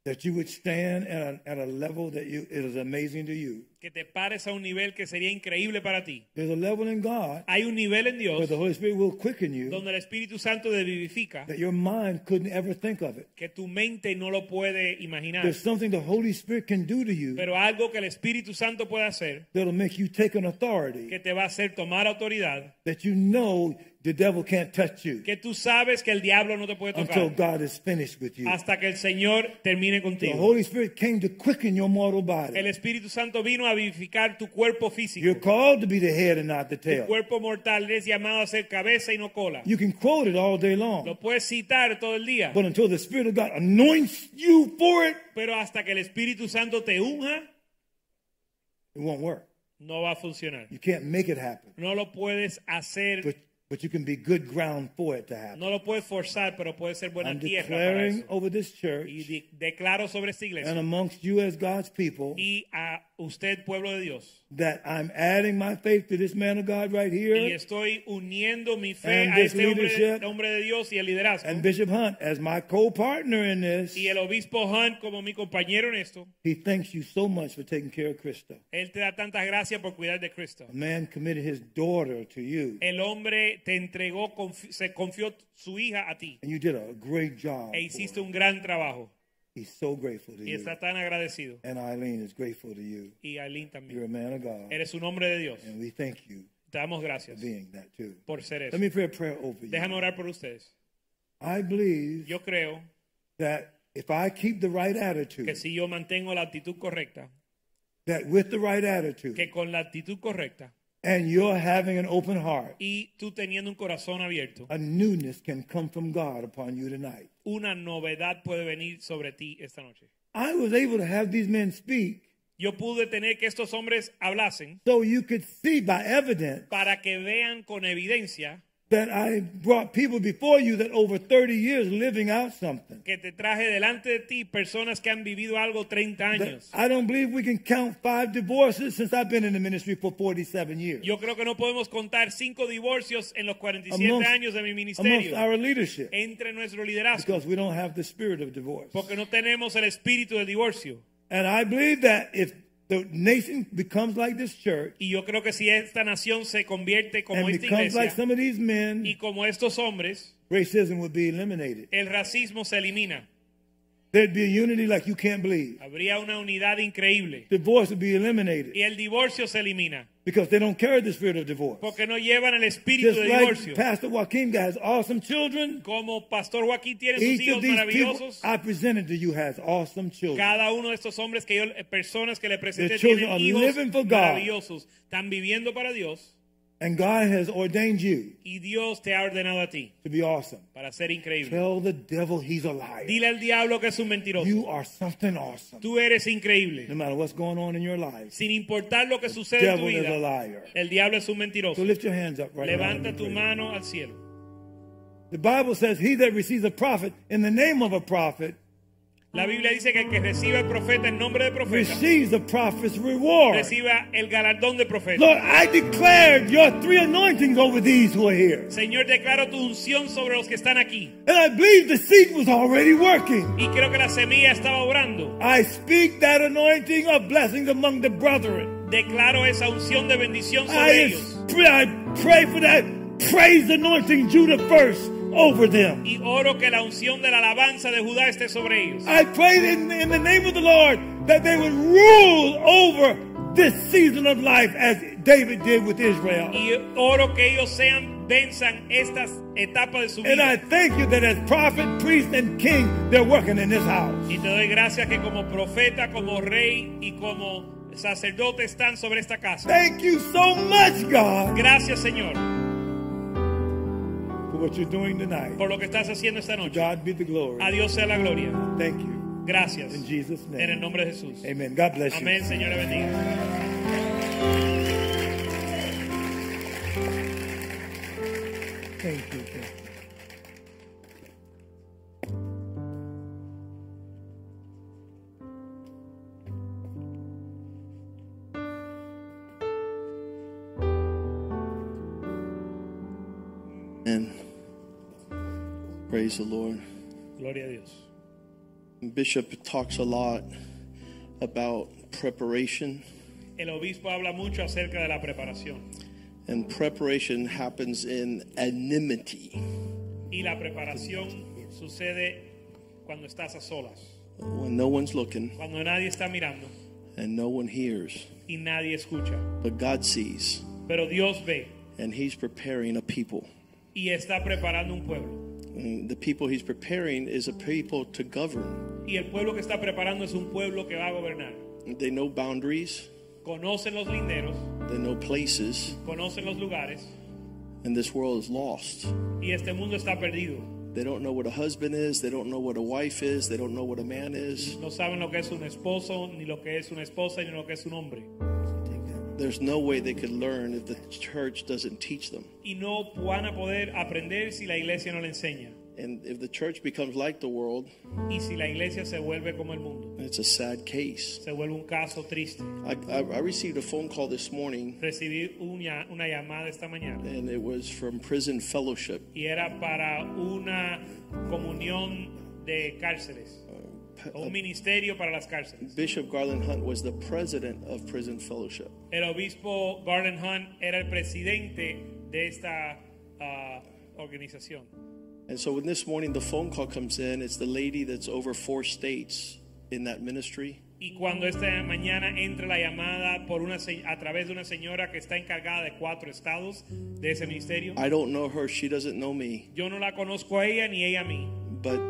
That you would stand at a, at a level that you, it is amazing to you. que te pares a un nivel que sería increíble para ti. There's a level in God Hay un nivel en Dios where the Holy Spirit will quicken you donde el Espíritu Santo te vivifica that your mind couldn't ever think of it. que tu mente no lo puede imaginar. There's something the Holy Spirit can do to you Pero algo que el Espíritu Santo puede hacer, that'll make you take an authority que te va a hacer tomar autoridad, that you know the devil can't touch you que tú sabes que el diablo no te puede until tocar God is finished with you. hasta que el Señor termine The contigo. Holy Spirit came to quicken your mortal El body. Espíritu Santo vino a vivificar tu cuerpo físico. You're called to be the head and not the Tu tail. cuerpo mortal es llamado a ser cabeza y no cola. You can quote it all day Lo long, puedes citar todo el día, but until the Spirit of God anoints you for it, pero hasta que el Espíritu Santo te unja, it won't work. no va a funcionar. You can't make it happen, No lo puedes hacer, but but you can be good ground for it to happen. no lo puedes forzar, pero puede ser buena I'm tierra para declaring eso. over this church Y de- declaro sobre esta and amongst you as God's people y a usted, pueblo de Dios. that I'm adding my faith to this man of God right here. Y estoy uniendo mi fe a este hombre, hombre de Dios y el liderazgo. and Bishop Hunt as my co-partner in this. y el obispo Hunt como mi compañero en esto. He thanks you so much for taking care of Krista. Él te da tantas gracias por cuidar de Cristo. A man committed his daughter to you, El hombre te entregó, confi- se confió su hija a ti and you did a great job. e hiciste un gran trabajo He's so grateful to y you. está tan agradecido. And Eileen is grateful to you. Y Aileen You're a también. man of God, Eres un hombre de Dios. and we thank you Te damos for gracias being that too. por ser eso. Let me pray a prayer over you. Déjame orar por ustedes. I believe Yo creo that if I keep the right attitude, que si yo mantengo la actitud correcta, that with the right attitude, que con la actitud correcta and you're having an open heart, y tú teniendo un corazón abierto, a newness can come from God upon you tonight. una novedad puede venir sobre ti esta noche. I was able to have these men speak Yo pude tener que estos hombres hablasen so you could see by evidence para que vean con evidencia that I brought people before you that over 30 years living out something. que te traje delante de ti personas que han vivido algo 30 That. I don't believe we can count five divorces since I've been in the ministry for 47 years. Yo creo que no podemos contar cinco divorcios en los 47 Amongst- años de mi amongst our leadership entre nuestro liderazgo, because we don't have the spirit of divorce. porque no tenemos el espíritu del divorcio. And I believe that if the nation becomes like this church Y yo creo que si esta nación se convierte como and esta becomes like some of these men, y como estos hombres, racism would be eliminated. el racismo se elimina. There'd be a unity like you can't believe. Habría una unidad increíble. Divorce would be eliminated Y el divorcio se elimina. because they don't carry the spirit of divorce. Porque no llevan el espíritu Just de like divorcio. Pastor Joaquin has awesome children, Como Pastor Joaquín tiene sus hijos maravillosos. I presented to you has awesome children. Cada uno de estos hombres que yo, eh, personas que le presenté tienen hijos maravillosos. Están viviendo para Dios. And God has ordained you Y Dios te ha ordenado a ti to be awesome. para ser increíble. Tell the devil he's a liar. Dile al diablo que es un mentiroso. You are something awesome. Tú eres increíble. No matter what's going on in your life. Sin importar lo que sucede en tu devil is a vida, liar. el diablo es un mentiroso. So lift your hands up right now. Levanta tu pray. mano al cielo. The Bible says, He that receives a prophet in the name of a prophet La Biblia dice que el que reciba el profeta en nombre de profeta, receives the prophet's reward. reciba el galardón de profeta. Lord, I declare your three anointings over these who are here. Señor, declaro tu unción sobre los que están aquí. And I believe the seed was already working. Y creo que la semilla estaba obrando. I speak that anointing of blessings among the brethren. Declaro esa unción de bendición sobre I, ellos. I pray for that praise anointing, Judah first, over them. Y oro que la unción de la alabanza de Judá esté sobre ellos. I pray in, in the name of the Lord that they would rule over this season of life as David did with Israel. Y oro que ellos sean, venzan estas etapas de su And I thank you that as prophet, priest, and king, they're working in this house. Y te doy gracias que como profeta, como rey y como sacerdote están sobre esta casa. Thank you so much, God, Gracias, Señor, what you're doing tonight. por lo que estás haciendo esta noche. God be the glory. A Dios sea la gloria. Thank you. Gracias. In Jesus' name. En el nombre de Jesús. Amen. God bless you. Amén, Señor, le bendiga. Thank you. Praise the Lord. Gloria a Dios. Bishop talks a lot about preparation, El obispo habla mucho acerca de la preparación. and preparation happens in anonymity. Y la preparación sucede cuando estás a solas, When no one's looking cuando nadie está mirando and no one hears, y nadie escucha. but God sees, Pero Dios ve and He's preparing a people. y está preparando un pueblo. And the people He's preparing is a people to govern. Y el pueblo que está preparando es un pueblo que va a gobernar. They know boundaries, Conocen los linderos, they know places, conocen los lugares and this world is lost. y este mundo está perdido. They don't know what a husband is, they don't know what a wife is, they don't know what a man is. No saben lo que es un esposo, ni lo que es una esposa, ni lo que es un hombre. There's no way they could learn if the church doesn't teach them. Y no van a poder aprender si la iglesia no le enseña. And if the church becomes like the world, Y si la iglesia se vuelve como el mundo, it's a sad case. se vuelve un caso triste. I, I, I received a phone call this morning, Recibí una, una llamada esta mañana and it was from Prison Fellowship. y era para una comunión de cárceles, un ministerio para las cárceles. Bishop Garland Hunt was the president of Prison Fellowship. El obispo Garden Hunt era el presidente de esta ah, organización. And so when this morning the phone call comes in, it's the lady that's over four states in that ministry. Y cuando esta mañana entra la llamada por una, a través de una señora que está encargada de cuatro estados de ese ministerio, I don't know her, she doesn't know me, yo no la conozco a ella ni ella a mí. but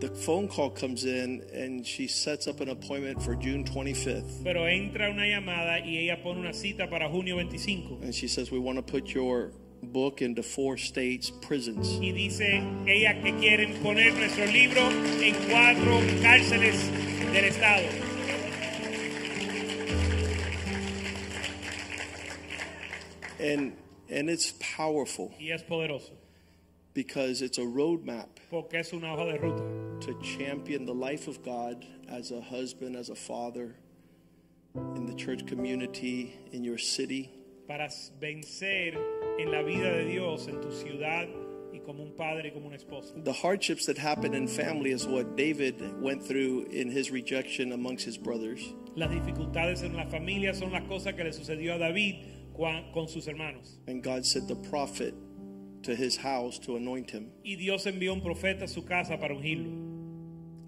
the phone call comes in and she sets up an appointment for June 25th. Pero entra una llamada y ella pone una cita para junio 25. And she says, We want to put your book into four states' prisons. Y dice ella que quieren poner nuestro libro en cuatro cárceles del estado. And and it's powerful Y es poderoso because it's a roadmap porque es una hoja de ruta to champion the life of God as a husband, as a father, in the church community, in your city. para vencer en la vida de Dios en tu ciudad y como un padre y como un esposo. The hardships that happen in family is what David went through in his rejection amongst his brothers. Las dificultades en la familia son las cosas que le sucedió a David con sus hermanos. And God said the prophet to his house to anoint him Y Dios envió un profeta a su casa para ungirlo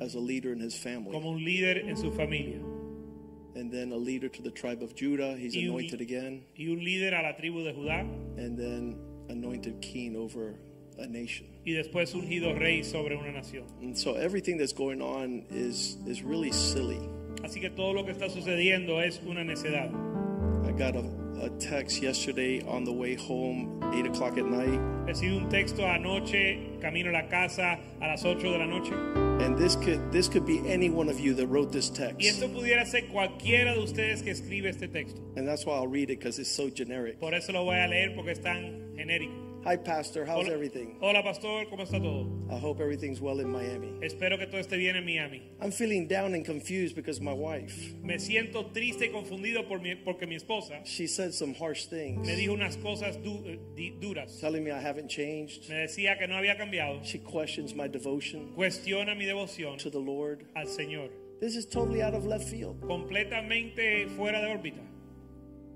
as a leader in his family. como un líder en su familia. And then a leader to the tribe of Judah. He's Y un, anointed again. y un líder a la tribu de Judá And then anointed king over a nation. y después ungido rey sobre una nación. And so everything that's going on is is really silly. Así que todo lo que está sucediendo es una necedad. I got a, a text yesterday on the way home, 8 o'clock at night. Recibí un texto anoche, camino a la casa a las 8 de la noche. And this could this could be any one of you that wrote this text. Y esto pudiera ser cualquiera de ustedes que escribe este texto. And that's why I'll read it because it's so generic. Por eso lo voy a leer porque es tan genérico. Hi, Pastor. How's Hola, everything? hola, pastor, ¿cómo está todo? I hope everything's well in Miami. Espero que todo esté bien en Miami. I'm feeling down and confused because my wife, Me siento triste y confundido por mi- porque mi esposa she said some harsh things, me dijo unas cosas du- eh, di- duras. telling me I haven't changed. Me decía que no había cambiado. She questions my devotion Cuestiona mi devoción to the Lord. al Señor. This is totally out of left field. Completamente fuera de órbita.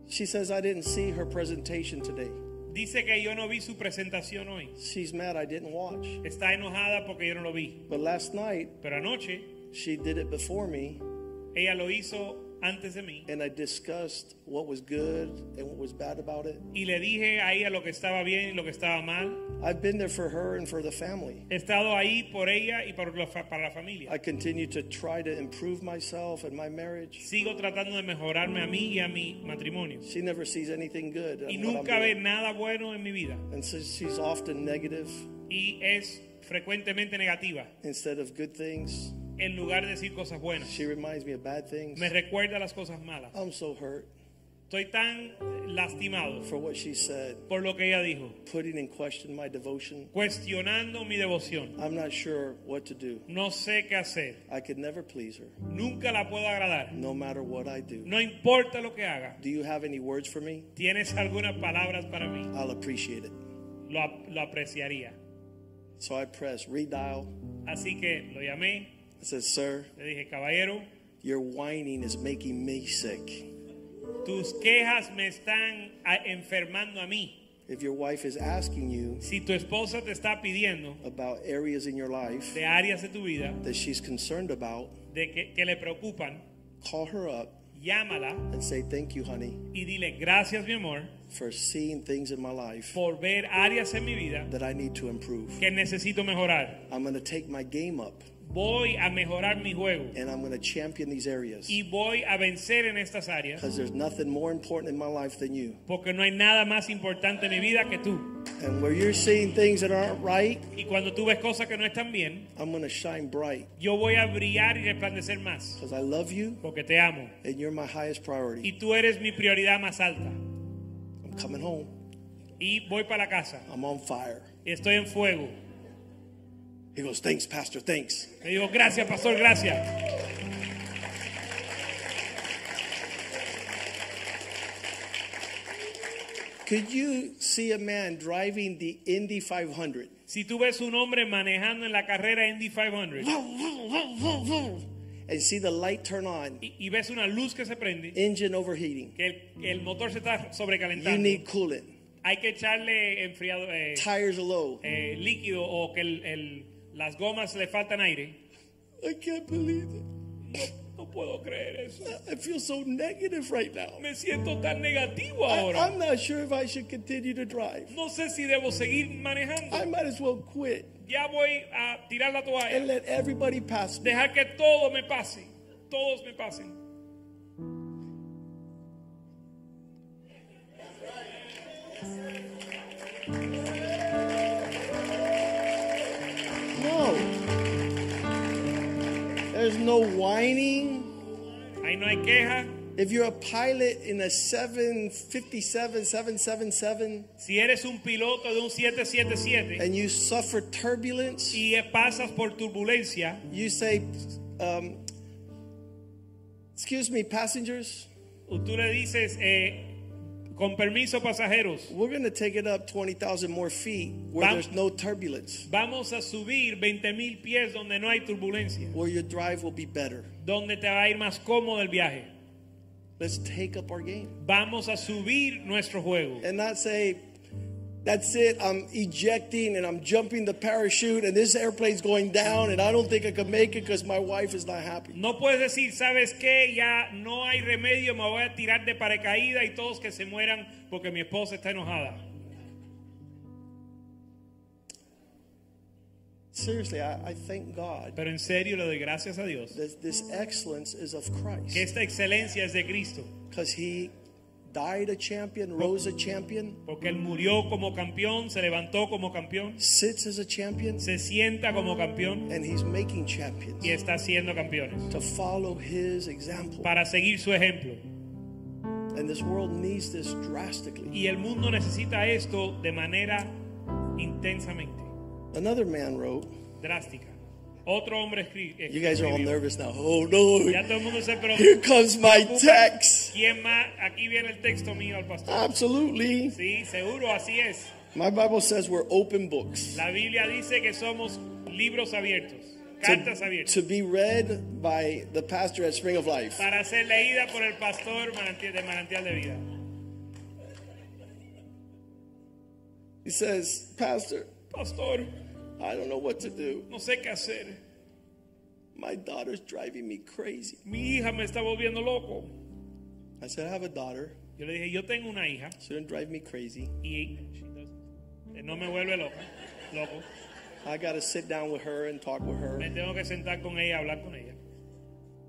She says I didn't see her presentation today. Dice que yo no vi su presentación hoy. She's mad I didn't watch. Está enojada porque yo no lo vi. But last night, Pero anoche she did it before me, ella lo hizo antes de mí. and I discussed what was good and what was bad about it. Y le dije a ella lo que estaba bien y lo que estaba mal. I've been there for her and for the family. He estado ahí por ella y para la, para la familia. I continue to try to improve myself and my marriage. Sigo tratando de mejorarme a mí y a mi matrimonio. She never sees anything good. Y in what I'm nunca ve nada bueno en mi vida. And so she's often negative Y es frecuentemente negativa. instead of good things. En lugar de decir cosas buenas. She reminds me of bad things. Me recuerda las cosas malas. I'm so hurt Estoy tan lastimado for what she said, por lo que ella dijo. putting in question my devotion. Cuestionando mi devoción. I'm not sure what to do. No sé qué hacer. I could never please her, Nunca la puedo agradar. no matter what I do. No importa lo que haga. Do you have any words for me? ¿Tienes algunas palabras para mí? I'll appreciate it. Lo apreciaría. So I press redial. Así que lo llamé. I said, Sir, Le dije, caballero, your whining is making me sick. tus quejas me están a- enfermando a mí. If your wife is asking you Si tu esposa te está pidiendo about areas in your life de áreas de tu vida that she's concerned about, de que, que le preocupan, call her up llámala and say, Thank you, honey, y dile gracias, mi amor, for seeing things in my life por ver áreas en mi vida that I need to improve. que necesito mejorar. I'm going to take my game up Voy a mejorar mi juego and I'm going to champion these areas y voy a vencer en estas áreas because there's nothing more important in my life than you. porque no hay nada más importante en mi vida que tú. And where you're seeing things that aren't right, Y cuando tú ves cosas que no están bien, I'm going to shine bright yo voy a brillar y resplandecer más because I love you porque te amo. and you're my highest priority. Y tú eres mi prioridad más alta. I'm coming home. Y voy para la casa I'm on fire. y estoy en fuego. He goes, Thanks, Pastor, thanks. Le digo, gracias, pastor, gracias. Could you see a man driving the Indy 500? Si tú ves un hombre manejando en la carrera Indy 500 And see the light turn on, y, y ves una luz que se prende, engine overheating. que el, el motor se está sobrecalentando. You need coolant. hay que echarle enfriado, eh, Tires are low. eh, líquido o que el- el- las gomas le faltan aire. I can't believe it. No, no puedo creer eso. I feel so negative right now. Me siento tan negativo I, ahora. I'm not sure if I should continue to drive. No sé si debo seguir manejando. I might as well quit Ya voy a tirar la and toalla. let everybody pass me. Dejar que todo me pase. Todos me pasen. No. There's no whining. Ahí no hay queja. If you're a pilot in a 757, 777, Si eres un piloto de un 777 and you suffer turbulence, y pasas por turbulencia, you say, um, Excuse me, passengers, tú le dices, eh, con permiso pasajeros, we're going to take it up 20,000 more feet where Vam- there's no turbulence, vamos a subir 20 mil pies donde no hay turbulencia, where your drive will be better. donde te va a ir más cómodo el viaje. Let's take up our game. Vamos a subir nuestro juego. And not say, that's it, I'm ejecting and I'm jumping the parachute and this airplane's going down and I don't think I can make it because my wife is not happy. No puedes decir, ¿sabes qué? Ya no hay remedio, me voy a tirar de paracaídas y todos que se mueran porque mi esposa está enojada. Seriously, I, I thank God Pero en serio le doy gracias a Dios that this excellence is of Christ. que esta excelencia es de Cristo, because He died a champion, rose a champion, Porque él murió como campeón, se levantó como campeón, sits as a champion, se sienta como campeón and he's making champions y está siendo campeones. to follow his example. Para seguir su ejemplo. And this world needs this drastically. Y el mundo necesita esto de manera intensamente, Another man wrote, drástica. Otro hombre escri- You guys are all nervous now. Oh no, Ya todo el mundo se preocupa. here comes my text. ¿Quién más? Aquí viene el texto mío al pastor. Absolutely. Sí, seguro, así es. My Bible says we're open books La Biblia dice que somos libros abiertos, cartas to, abiertas, to be read by the pastor at Spring of Life. para ser leída por el pastor de Manantial de Vida. He says, Pastor, Pastor, I don't know what to do. no sé qué hacer. My daughter's driving me crazy. Mi hija me está volviendo loco. I said, I have a daughter. Yo le dije, yo tengo una hija She didn't drive me crazy. y eh, no me vuelve loca, loco. I got to sit down with her and talk with her. Me tengo que sentar con ella, hablar con ella.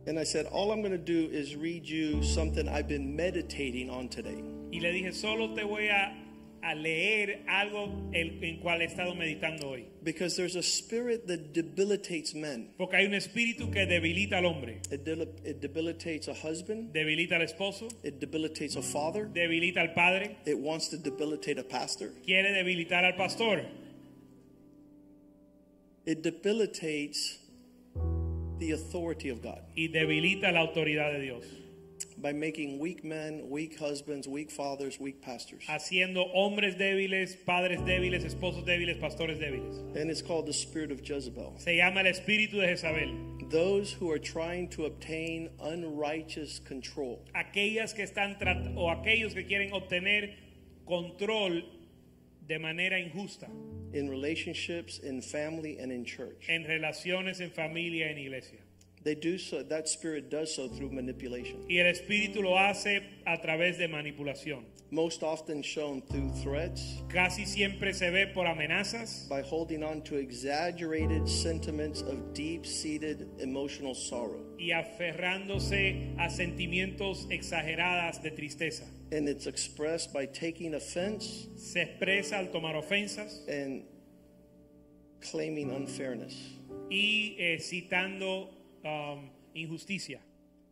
And I said, All I'm going to do is read you something I've been meditating on today. Y le dije, solo te voy a, a leer algo el- en cual he estado meditando hoy. Because there's a spirit that debilitates men. Porque hay un espíritu que debilita al hombre. It, deli- it debilitates a husband, Debilita al esposo, it debilitates a father, debilita al padre, it wants to debilitate a pastor, quiere debilitar al pastor. it debilitates the authority of God y debilita la autoridad de Dios, by making weak men, weak husbands, weak fathers, weak pastors. haciendo hombres débiles, padres débiles, esposos débiles, pastores débiles. And it's called the spirit of Jezebel. Se llama el espíritu de Jezabel. Those who are trying to obtain unrighteous control. Aquellas que están o aquellos que quieren obtener control de manera injusta in relationships, in family, and in church. en relaciones, en familia, en iglesia. They do so, that spirit does so through manipulation. Y el espíritu lo hace a través de manipulación. Most often shown through threats, Casi siempre se ve por amenazas, by holding on to exaggerated sentiments of deep seated emotional sorrow. y aferrándose a sentimientos exageradas de tristeza. And it's expressed by taking offense Se expresa al tomar ofensas and claiming unfairness. y eh, citando um, injusticia.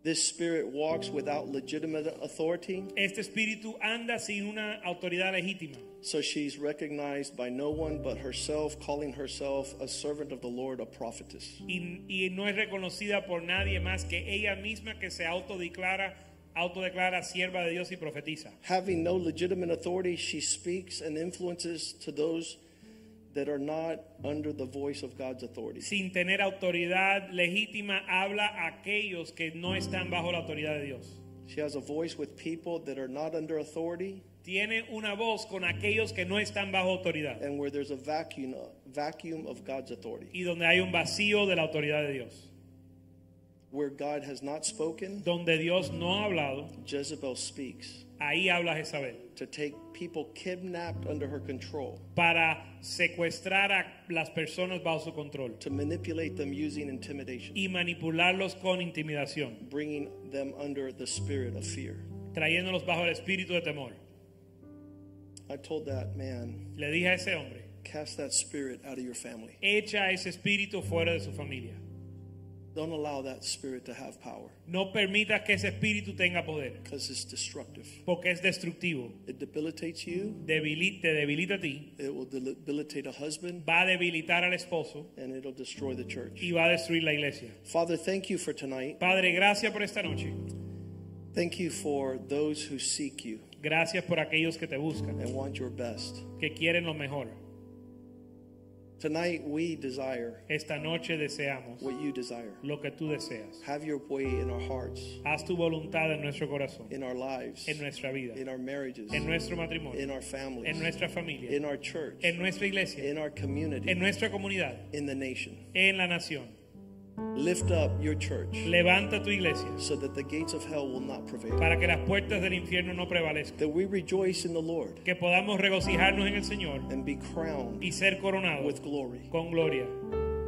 This spirit walks without legitimate authority, Este espíritu anda sin una autoridad legítima. so she's recognized by no one but herself, calling herself a servant of the Lord, a prophetess. y, y no es reconocida por nadie más que ella misma que se autodeclara, autodeclara sierva de Dios y profetiza. Having no legitimate authority, she speaks and influences to those that are not under the voice of God's authority. Sin tener autoridad legítima, habla a aquellos que no están bajo la autoridad de Dios. She has a voice with people that are not under authority Tiene una voz con aquellos que no están bajo autoridad and where there's a vacuum vacuum of God's authority. y donde hay un vacío de la autoridad de Dios. Where God has not spoken, Donde Dios no ha hablado, Jezebel speaks ahí habla Jezabel. To take people kidnapped under her control, Para secuestrar a las personas bajo su control to manipulate them using intimidation, y manipularlos con intimidación, bringing them under the spirit of fear. trayéndolos bajo el espíritu de temor. I told that man, Le dije a ese hombre, cast that spirit out of your family. echa ese espíritu fuera de su familia. Don't allow that spirit to have power No permitas que ese espíritu tenga poder, because it's destructive. porque es destructivo. It debilitates you, Debili- te debilita a ti, it will debilitate a husband, va a debilitar al esposo and it'll destroy the church. y va a destruir la iglesia. Father, thank you for tonight. Padre, gracias por esta noche. Thank you for those who seek you Gracias por aquellos que te buscan, and want your best. que quieren lo mejor. Tonight, we desire Esta noche deseamos what you desire. lo que tú deseas. Have your way in our hearts, Haz tu voluntad en nuestro corazón, in our lives, en nuestra vida, in our marriages, en nuestro matrimonio, in our families, en nuestra familia, in our church, en nuestra iglesia, in our community, en nuestra comunidad, in the nation. en la nación. Lift up your church Levanta tu iglesia so that the gates of hell will not prevail. para que las puertas del infierno no prevalezcan. That we rejoice in the Lord Que podamos regocijarnos en el Señor and be crowned y ser coronados with glory. con gloria.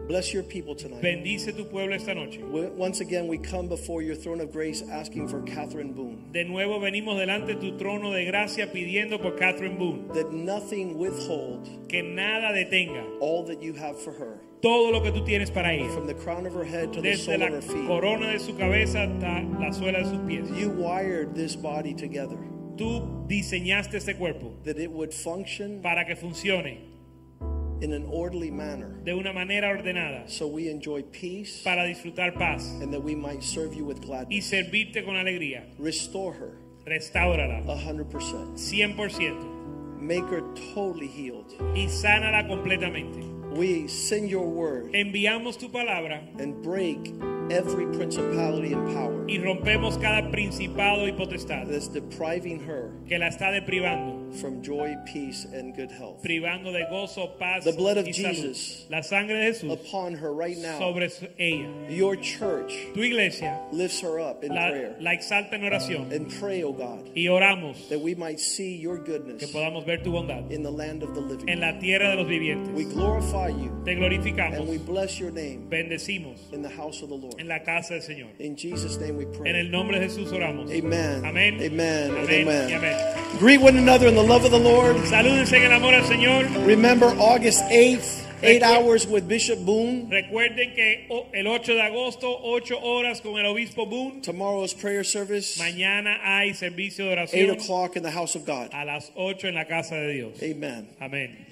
Bless your people tonight. Bendice tu pueblo esta noche. Once again, we come before your throne of grace asking for Catherine Boone. De nuevo venimos delante tu trono de gracia pidiendo por Catherine Boone That nothing withhold que nada detenga all that you have for her. Todo lo que tú tienes para ella. From the crown of her head to the Desde sole la of her feet. corona de su cabeza hasta la suela de sus pies. You wired this body together Tú diseñaste este cuerpo that it would function para que funcione in an orderly manner de una manera ordenada so we enjoy peace para disfrutar paz and that we might serve you with y gladness. servirte con alegría. Restore her Restáurala 100%. 100% Make her totally healed. y sánala completamente. We send your word Enviamos tu palabra and break every principality and power y rompemos cada principado y potestad that's depriving her que la está deprivando, from joy, peace, and good health. privando de gozo, paz The blood of. Jesus La sangre de Jesús Upon her right now, sobre ella. your church Tu iglesia lifts her up in la, prayer. la exalta en oración And pray, O God, y oramos that we might see your goodness que podamos ver tu bondad in the land of the living. en la tierra de los vivientes. We glorify you Te glorificamos. and we bless your name bendecimos in the house of the Lord. en la casa del Señor. In Jesus' name we pray. En el nombre de Jesús oramos. Amen. Amén. Amen. Amén Amen. amén. Greet one another in the love of the Lord. Salúdense en el amor al Señor. Remember August 8th, eight hours with Bishop Boone. Recuerden que oh, el 8 de agosto, 8 horas con el obispo Boone. Tomorrow's prayer service, Mañana hay servicio de oración. 8 o'clock in the house of God. a las 8 en la casa de Dios. Amen. Amén.